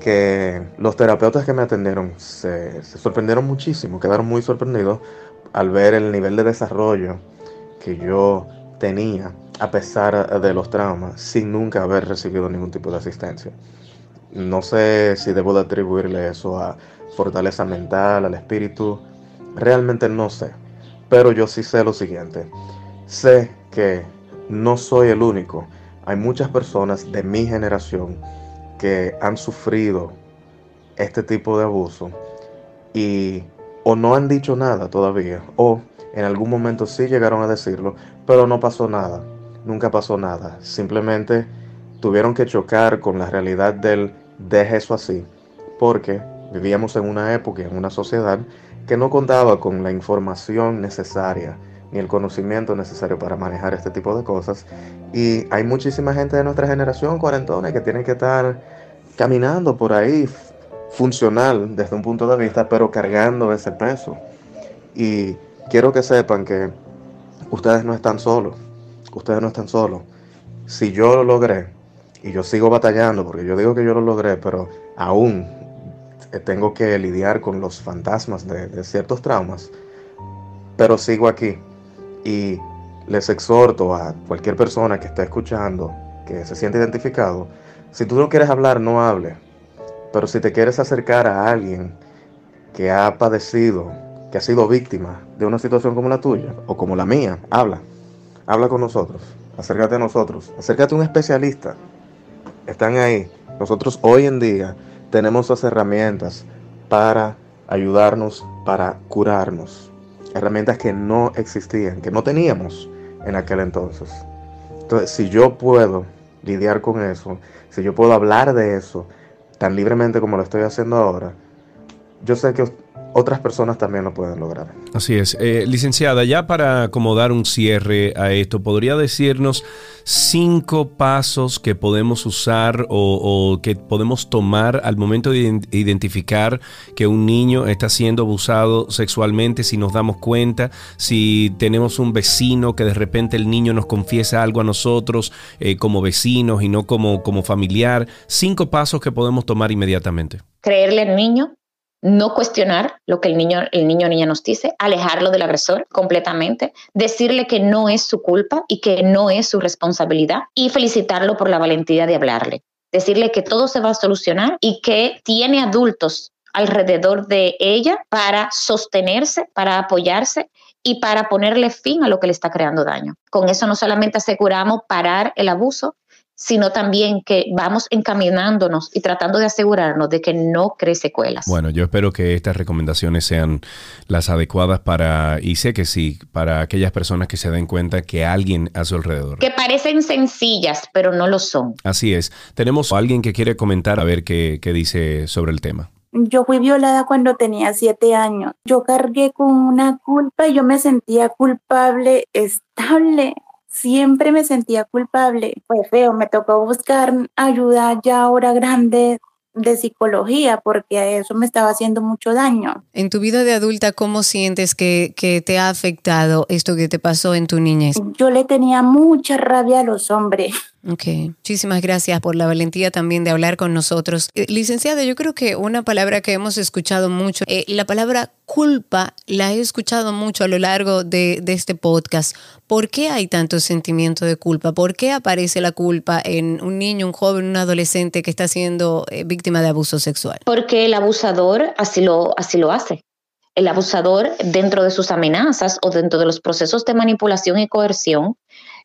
que los terapeutas que me atendieron se sorprendieron muchísimo, quedaron muy sorprendidos al ver el nivel de desarrollo que yo tenía a pesar de los traumas, sin nunca haber recibido ningún tipo de asistencia. No sé si debo de atribuirle eso a fortaleza mental, al espíritu, realmente no sé. Pero yo sí sé lo siguiente, sé que no soy el único. Hay muchas personas de mi generación que han sufrido este tipo de abuso y o no han dicho nada todavía o en algún momento sí llegaron a decirlo, pero no pasó nada nunca pasó nada. Simplemente tuvieron que chocar con la realidad del deje eso así, porque vivíamos en una época, en una sociedad que no contaba con la información necesaria ni el conocimiento necesario para manejar este tipo de cosas. Y hay muchísima gente de nuestra generación, cuarentones, que tienen que estar caminando por ahí, funcional desde un punto de vista, pero cargando ese peso. Y quiero que sepan que ustedes no están solos ustedes no están solos. Si yo lo logré, y yo sigo batallando, porque yo digo que yo lo logré, pero aún tengo que lidiar con los fantasmas de, ciertos traumas, pero sigo aquí. Y les exhorto a cualquier persona que esté escuchando, que se siente identificado, si tú no quieres hablar, no hable. Pero si te quieres acercar a alguien que ha padecido, que ha sido víctima de una situación como la tuya o como la mía, habla habla con nosotros, acércate a nosotros, acércate a un especialista. Están ahí. Nosotros hoy en día tenemos las herramientas para ayudarnos, para curarnos. Herramientas que no existían, que no teníamos en aquel entonces. Entonces, si yo puedo lidiar con eso, si yo puedo hablar de eso tan libremente como lo estoy haciendo ahora, yo sé que otras personas también lo pueden lograr. Así es. Eh, licenciada, ya para como dar un cierre a esto, ¿podría decirnos cinco pasos que podemos usar o, que podemos tomar al momento de identificar que un niño está siendo abusado sexualmente, si nos damos cuenta, si tenemos un vecino que de repente el niño nos confiesa algo a nosotros eh, como vecinos y no como, como familiar? Cinco pasos que podemos tomar inmediatamente. Creerle al niño, no cuestionar lo que el niño, el niño o niña nos dice, alejarlo del agresor completamente, decirle que no es su culpa y que no es su responsabilidad y felicitarlo por la valentía de hablarle. Decirle que todo se va a solucionar y que tiene adultos alrededor de ella para sostenerse, para apoyarse y para ponerle fin a lo que le está creando daño. Con eso no solamente aseguramos parar el abuso, sino también que vamos encaminándonos y tratando de asegurarnos de que no cree secuelas. Bueno, yo espero que estas recomendaciones sean las adecuadas para, y sé que sí, para aquellas personas que se den cuenta que alguien a su alrededor. Que parecen sencillas, pero no lo son. Así es. Tenemos a alguien que quiere comentar a ver qué, qué dice sobre el tema. Yo fui violada cuando tenía siete años. Yo cargué con una culpa y yo me sentía culpable, estable siempre me sentía culpable. Fue feo, me tocó buscar ayuda ya ahora grande de psicología porque eso me estaba haciendo mucho daño. En tu vida de adulta, ¿cómo sientes que, que, te ha afectado esto que te pasó en tu niñez? Yo le tenía mucha rabia a los hombres. Ok, muchísimas gracias por la valentía también de hablar con nosotros. Eh, licenciada, yo creo que una palabra que hemos escuchado mucho, eh, la palabra culpa, la he escuchado mucho a lo largo de, este podcast. ¿Por qué hay tanto sentimiento de culpa? ¿Por qué aparece la culpa en un niño, un joven, un adolescente que está siendo eh, víctima de abuso sexual? Porque el abusador así lo, así lo hace. El abusador, dentro de sus amenazas o dentro de los procesos de manipulación y coerción,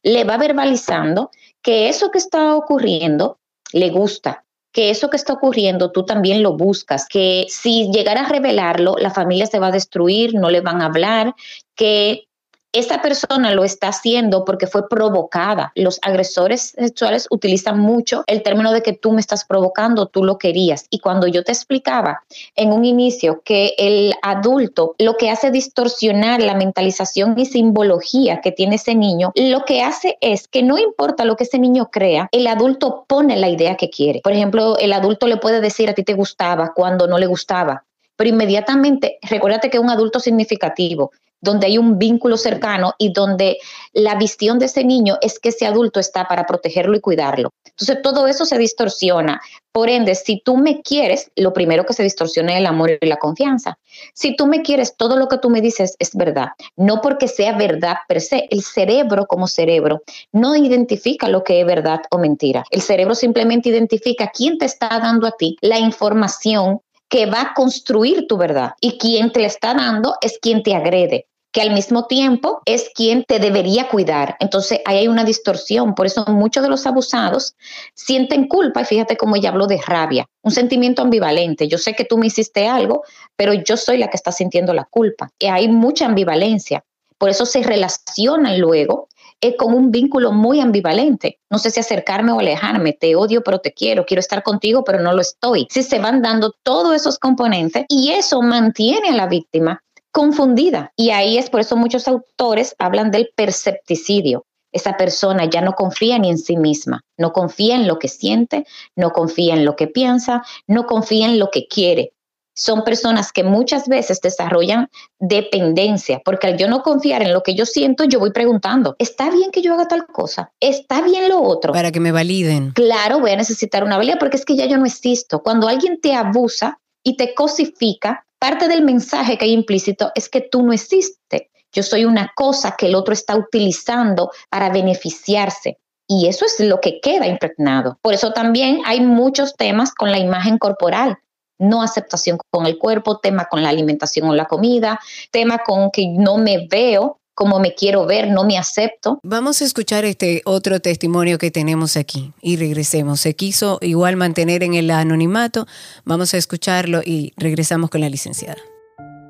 le va verbalizando que eso que está ocurriendo le gusta, que eso que está ocurriendo tú también lo buscas, que si llegara a revelarlo, la familia se va a destruir, no le van a hablar, que esta persona lo está haciendo porque fue provocada. Los agresores sexuales utilizan mucho el término de que tú me estás provocando, tú lo querías. Y cuando yo te explicaba en un inicio que el adulto lo que hace distorsionar la mentalización y simbología que tiene ese niño, lo que hace es que no importa lo que ese niño crea, el adulto pone la idea que quiere. Por ejemplo, el adulto le puede decir a ti te gustaba cuando no le gustaba pero inmediatamente, recuérdate que un adulto significativo, donde hay un vínculo cercano y donde la visión de ese niño es que ese adulto está para protegerlo y cuidarlo. Entonces todo eso se distorsiona. Por ende, si tú me quieres, lo primero que se distorsiona es el amor y la confianza. Si tú me quieres, todo lo que tú me dices es verdad. No porque sea verdad per se. El cerebro como cerebro no identifica lo que es verdad o mentira. El cerebro simplemente identifica quién te está dando a ti la información que va a construir tu verdad y quien te la está dando es quien te agrede que al mismo tiempo es quien te debería cuidar. Entonces ahí hay una distorsión. Por eso muchos de los abusados sienten culpa y fíjate cómo ella habló de rabia, un sentimiento ambivalente. Yo sé que tú me hiciste algo, pero yo soy la que está sintiendo la culpa. Y hay mucha ambivalencia. Por eso se relacionan luego es con un vínculo muy ambivalente. No sé si acercarme o alejarme, te odio pero te quiero, quiero estar contigo pero no lo estoy. Si se van dando todos esos componentes y eso mantiene a la víctima confundida. Y ahí es por eso muchos autores hablan del percepticidio. Esa persona ya no confía ni en sí misma, no confía en lo que siente, no confía en lo que piensa, no confía en lo que quiere, son personas que muchas veces desarrollan dependencia, porque al yo no confiar en lo que yo siento, yo voy preguntando, ¿está bien que yo haga tal cosa? ¿Está bien lo otro? Para que me validen. Claro, voy a necesitar una valía porque es que ya yo no existo. Cuando alguien te abusa y te cosifica, parte del mensaje que hay implícito es que tú no existes. Yo soy una cosa que el otro está utilizando para beneficiarse. Y eso es lo que queda impregnado. Por eso también hay muchos temas con la imagen corporal no aceptación con el cuerpo, tema con la alimentación o la comida, tema con que no me veo como me quiero ver, no me acepto. Vamos a escuchar este otro testimonio que tenemos aquí y regresemos. Se quiso igual mantener en el anonimato. Vamos a escucharlo y regresamos con la licenciada.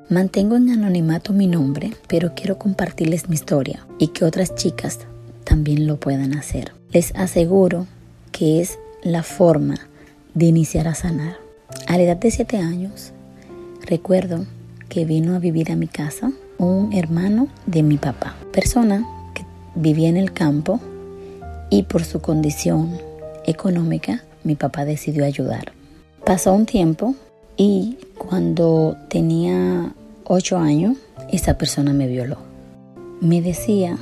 Mantengo en anonimato mi nombre, pero quiero compartirles mi historia y que otras chicas también lo puedan hacer. Les aseguro que es la forma de iniciar a sanar. A la edad de 7 años, recuerdo que vino a vivir a mi casa un hermano de mi papá, persona que vivía en el campo y por su condición económica mi papá decidió ayudar. Pasó un tiempo y cuando tenía ocho años, esa persona me violó. Me decía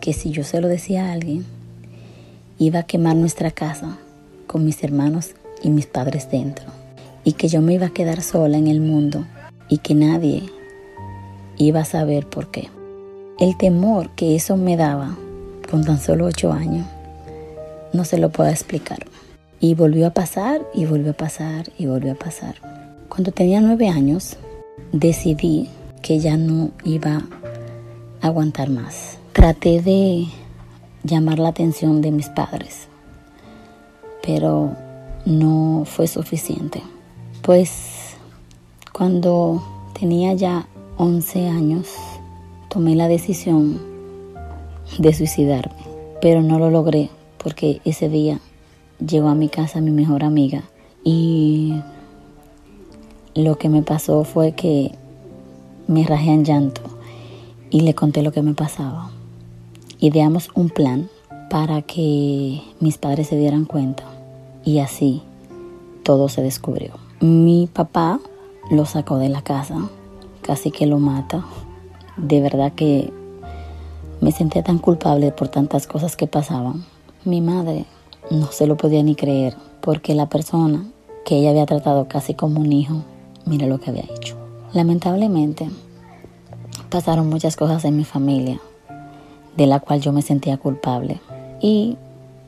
que si yo se lo decía a alguien, iba a quemar nuestra casa con mis hermanos y mis padres dentro. Y que yo me iba a quedar sola en el mundo y que nadie iba a saber por qué. El temor que eso me daba con tan solo ocho años, no se lo puedo explicar. Y volvió a pasar y volvió a pasar y volvió a pasar. Cuando tenía nueve años, decidí que ya no iba a aguantar más. Traté de llamar la atención de mis padres, pero no fue suficiente. Pues cuando tenía ya 11 años, tomé la decisión de suicidarme, pero no lo logré porque ese día llegó a mi casa mi mejor amiga y lo que me pasó fue que me rajé en llanto y le conté lo que me pasaba. Ideamos un plan para que mis padres se dieran cuenta y así todo se descubrió. Mi papá lo sacó de la casa, casi que lo mata. De verdad que me sentía tan culpable por tantas cosas que pasaban. Mi madre no se lo podía ni creer porque la persona que ella había tratado casi como un hijo, mira lo que había hecho. Lamentablemente, pasaron muchas cosas en mi familia de la cual yo me sentía culpable y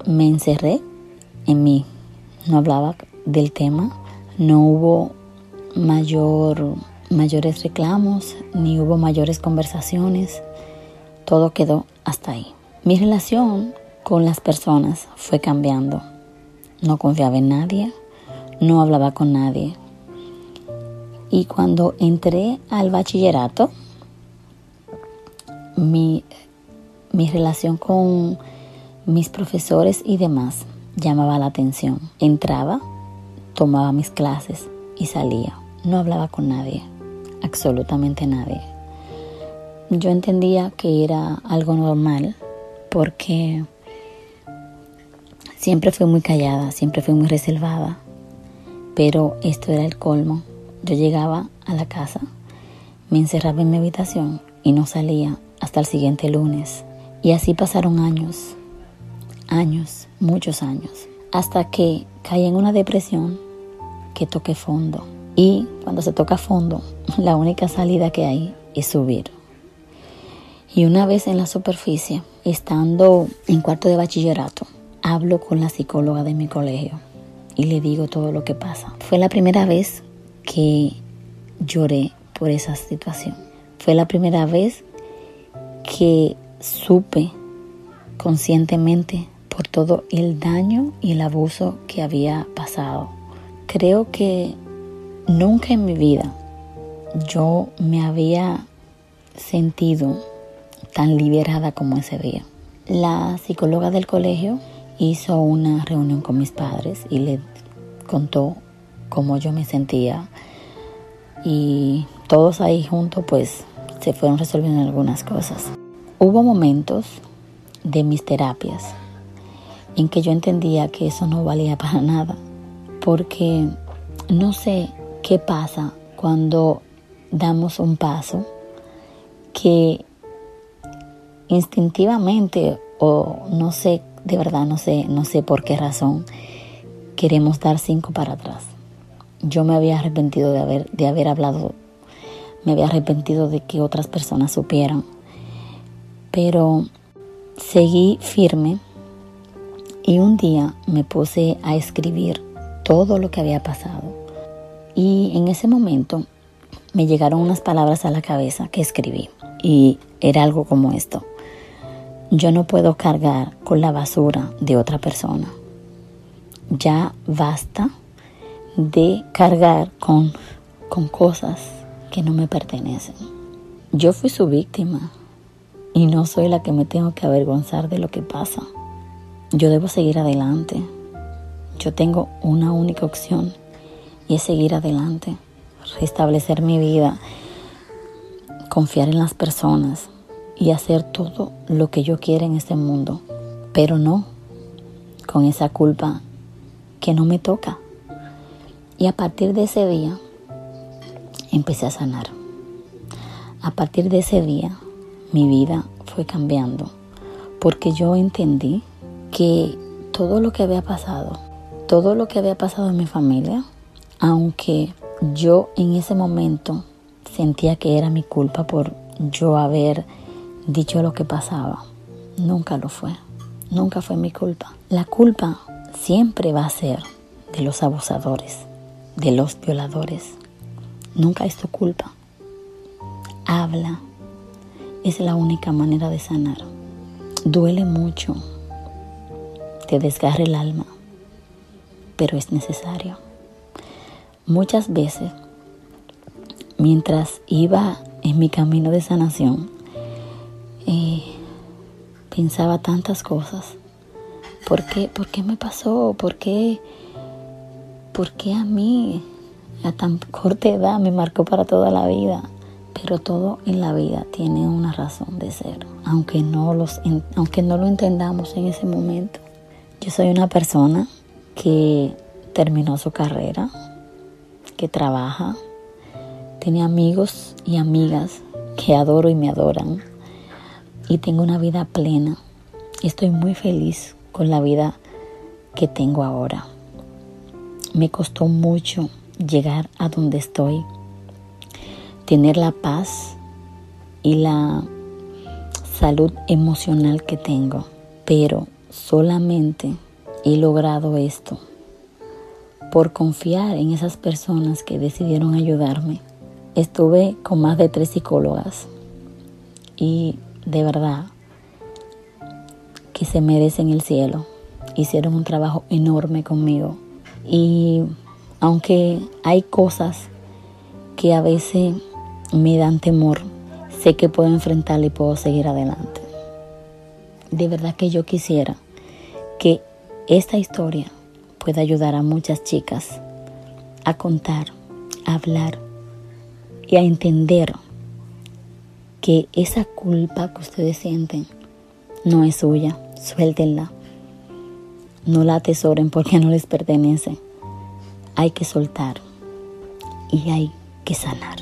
me encerré en mí. No hablaba del tema, no hubo mayor, mayores reclamos, ni hubo mayores conversaciones, todo quedó hasta ahí. Mi relación con las personas fue cambiando. No confiaba en nadie, no hablaba con nadie. Y cuando entré al bachillerato, mi, mi relación con mis profesores y demás llamaba la atención. Entraba, tomaba mis clases y salía. No hablaba con nadie, absolutamente nadie. Yo entendía que era algo normal porque siempre fui muy callada, siempre fui muy reservada, pero esto era el colmo. Yo llegaba a la casa, me encerraba en mi habitación y no salía hasta el siguiente lunes. Y así pasaron años, años, muchos años, hasta que caí en una depresión que toqué fondo. Y cuando se toca fondo, la única salida que hay es subir. Y una vez en la superficie, estando en cuarto de bachillerato, hablo con la psicóloga de mi colegio y le digo todo lo que pasa. Fue la primera vez que lloré por esa situación. Fue la primera vez que supe conscientemente por todo el daño y el abuso que había pasado. Creo que nunca en mi vida yo me había sentido tan liberada como ese día. La psicóloga del colegio hizo una reunión con mis padres y le contó cómo yo me sentía y todos ahí juntos pues se fueron resolviendo algunas cosas. Hubo momentos de mis terapias en que yo entendía que eso no valía para nada, porque no sé qué pasa cuando damos un paso que instintivamente o no sé, de verdad no sé, no sé por qué razón queremos dar cinco para atrás. Yo me había arrepentido de haber, de haber hablado me había arrepentido de que otras personas supieran. Pero seguí firme y un día me puse a escribir todo lo que había pasado. Y en ese momento me llegaron unas palabras a la cabeza que escribí. Y era algo como esto. Yo no puedo cargar con la basura de otra persona. Ya basta de cargar con, con cosas que no me pertenecen. Yo fui su víctima y no soy la que me tengo que avergonzar de lo que pasa. Yo debo seguir adelante. Yo tengo una única opción y es seguir adelante, restablecer mi vida, confiar en las personas y hacer todo lo que yo quiera en este mundo, pero no con esa culpa que no me toca. Y a partir de ese día empecé a sanar. A partir de ese día mi vida fue cambiando porque yo entendí que todo lo que había pasado, todo lo que había pasado en mi familia, aunque yo en ese momento sentía que era mi culpa por yo haber dicho lo que pasaba, nunca lo fue, nunca fue mi culpa. La culpa siempre va a ser de los abusadores, de los violadores. Nunca es tu culpa. Habla. Es la única manera de sanar. Duele mucho. Te desgarra el alma. Pero es necesario. Muchas veces, mientras iba en mi camino de sanación, eh, pensaba tantas cosas. ¿Por qué, ¿Por qué me pasó? ¿Por qué, ¿Por qué a mí a tan corta edad me marcó para toda la vida? Pero todo en la vida tiene una razón de ser, aunque no, los, aunque no lo entendamos en ese momento. Yo soy una persona que terminó su carrera, que trabaja, tiene amigos y amigas que adoro y me adoran, y tengo una vida plena. Estoy muy feliz con la vida que tengo ahora. Me costó mucho llegar a donde estoy tener la paz y la salud emocional que tengo. Pero solamente he logrado esto por confiar en esas personas que decidieron ayudarme. Estuve con más de tres psicólogas y de verdad que se merecen el cielo. Hicieron un trabajo enorme conmigo. Y aunque hay cosas que a veces me dan temor, sé que puedo enfrentarla y puedo seguir adelante. De verdad que yo quisiera que esta historia pueda ayudar a muchas chicas a contar, a hablar y a entender que esa culpa que ustedes sienten no es suya, suéltenla. No la atesoren porque no les pertenece. Hay que soltar y hay que sanar.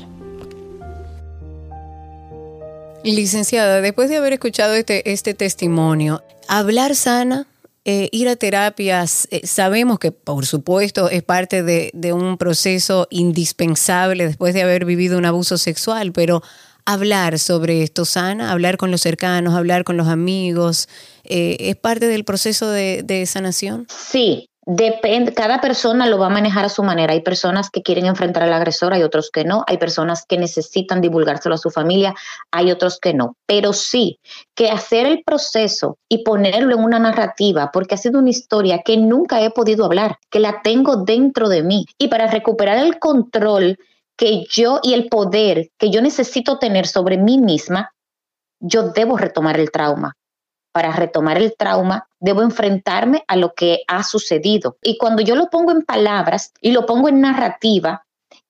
Licenciada, después de haber escuchado este, este testimonio, hablar sana, eh, ir a terapias, eh, sabemos que por supuesto es parte de, un proceso indispensable después de haber vivido un abuso sexual, pero hablar sobre esto sana, hablar con los cercanos, hablar con los amigos, eh, ¿es parte del proceso de, de sanación? Sí, Depende, cada persona lo va a manejar a su manera. Hay personas que quieren enfrentar al agresor, hay otros que no. Hay personas que necesitan divulgárselo a su familia, hay otros que no. Pero sí, que hacer el proceso y ponerlo en una narrativa, porque ha sido una historia que nunca he podido hablar, que la tengo dentro de mí. Y para recuperar el control que yo y el poder que yo necesito tener sobre mí misma, yo debo retomar el trauma para retomar el trauma, debo enfrentarme a lo que ha sucedido. Y cuando yo lo pongo en palabras y lo pongo en narrativa,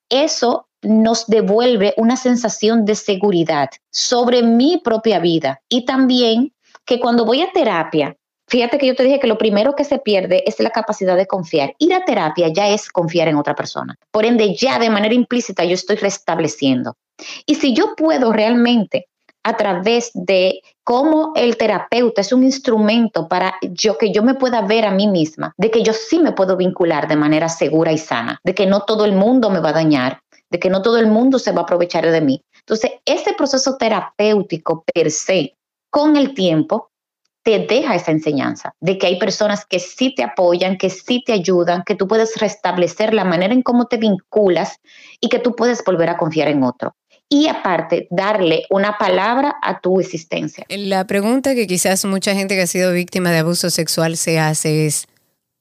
eso nos devuelve una sensación de seguridad sobre mi propia vida. Y también que cuando voy a terapia, fíjate que yo te dije que lo primero que se pierde es la capacidad de confiar. Ir a terapia ya es confiar en otra persona. Por ende, ya de manera implícita yo estoy restableciendo. Y si yo puedo realmente a través de cómo el terapeuta es un instrumento para yo que yo me pueda ver a mí misma, de que yo sí me puedo vincular de manera segura y sana, de que no todo el mundo me va a dañar, de que no todo el mundo se va a aprovechar de mí. Entonces, ese proceso terapéutico per se, con el tiempo, te deja esa enseñanza de que hay personas que sí te apoyan, que sí te ayudan, que tú puedes restablecer la manera en cómo te vinculas y que tú puedes volver a confiar en otro y aparte darle una palabra a tu existencia. La pregunta que quizás mucha gente que ha sido víctima de abuso sexual se hace es,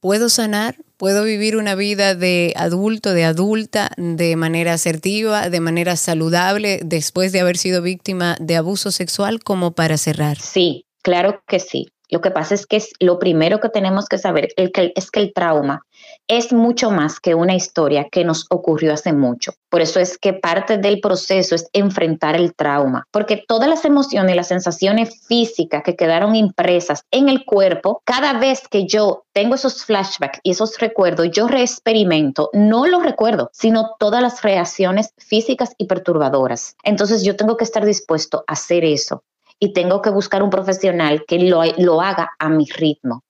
¿puedo sanar? ¿Puedo vivir una vida de adulto, de adulta, de manera asertiva, de manera saludable, después de haber sido víctima de abuso sexual como para cerrar? Sí, claro que sí. Lo que pasa es que es, lo primero que tenemos que saber es que, es que el trauma es mucho más que una historia que nos ocurrió hace mucho. Por eso es que parte del proceso es enfrentar el trauma, porque todas las emociones y las sensaciones físicas que quedaron impresas en el cuerpo, cada vez que yo tengo esos flashbacks y esos recuerdos, yo reexperimento, no los recuerdo, sino todas las reacciones físicas y perturbadoras. Entonces yo tengo que estar dispuesto a hacer eso y tengo que buscar un profesional que lo, lo haga a mi ritmo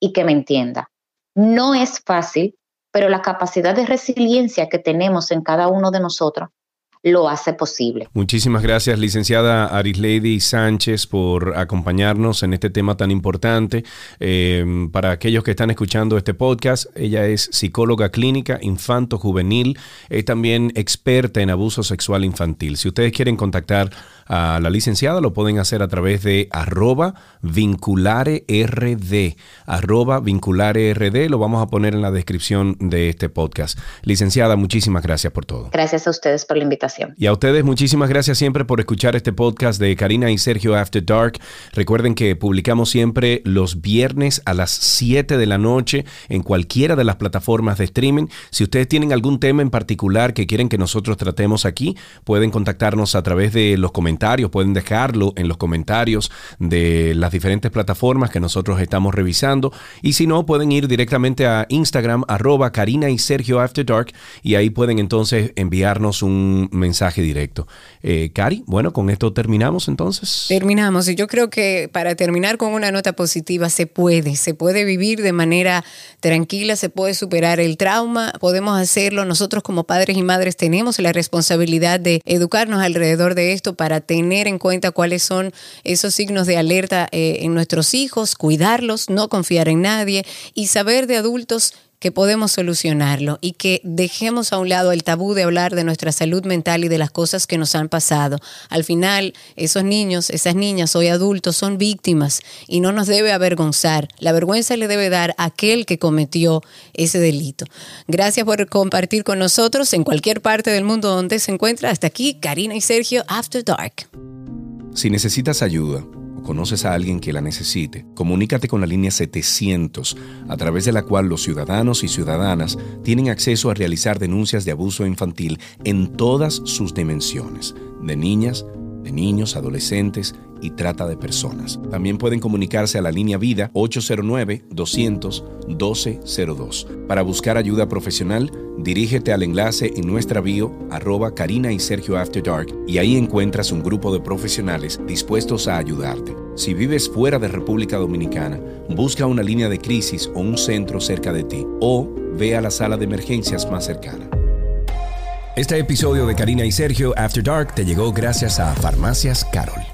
y que me entienda. No es fácil, pero la capacidad de resiliencia que tenemos en cada uno de nosotros lo hace posible. Muchísimas gracias, licenciada Arislady Sánchez, por acompañarnos en este tema tan importante. Eh, para aquellos que están escuchando este podcast, ella es psicóloga clínica infanto-juvenil, es también experta en abuso sexual infantil. Si ustedes quieren contactar a la licenciada, lo pueden hacer a través de arroba vincularerd, arroba vincularerd, lo vamos a poner en la descripción de este podcast. Licenciada, muchísimas gracias por todo. Gracias a ustedes por la invitación. Y a ustedes muchísimas gracias siempre por escuchar este podcast de Karina y Sergio After Dark. Recuerden que publicamos siempre los viernes a las 7 de la noche en cualquiera de las plataformas de streaming. Si ustedes tienen algún tema en particular que quieren que nosotros tratemos aquí, pueden contactarnos a través de los comentarios pueden dejarlo en los comentarios de las diferentes plataformas que nosotros estamos revisando. Y si no, pueden ir directamente a Instagram, arroba Karina y Sergio After Dark, y ahí pueden entonces enviarnos un mensaje directo. Eh, Cari, bueno, con esto terminamos entonces. Terminamos, y yo creo que para terminar con una nota positiva se puede, se puede vivir de manera tranquila, se puede superar el trauma, podemos hacerlo. Nosotros como padres y madres tenemos la responsabilidad de educarnos alrededor de esto para tener en cuenta cuáles son esos signos de alerta eh, en nuestros hijos, cuidarlos, no confiar en nadie y saber de adultos que podemos solucionarlo y que dejemos a un lado el tabú de hablar de nuestra salud mental y de las cosas que nos han pasado. Al final, esos niños, esas niñas, hoy adultos, son víctimas y no nos debe avergonzar. La vergüenza le debe dar a aquel que cometió ese delito. Gracias por compartir con nosotros en cualquier parte del mundo donde se encuentra. Hasta aquí, Karina y Sergio, After Dark. Si necesitas ayuda, conoces a alguien que la necesite, comunícate con la línea 700, a través de la cual los ciudadanos y ciudadanas tienen acceso a realizar denuncias de abuso infantil en todas sus dimensiones, de niñas, de niños, adolescentes y trata de personas. También pueden comunicarse a la línea Vida 809-200-1202. Para buscar ayuda profesional, dirígete al enlace en nuestra bio arroba Karina y Sergio After Dark y ahí encuentras un grupo de profesionales dispuestos a ayudarte. Si vives fuera de República Dominicana, busca una línea de crisis o un centro cerca de ti o ve a la sala de emergencias más cercana. Este episodio de Karina y Sergio After Dark te llegó gracias a Farmacias Carol.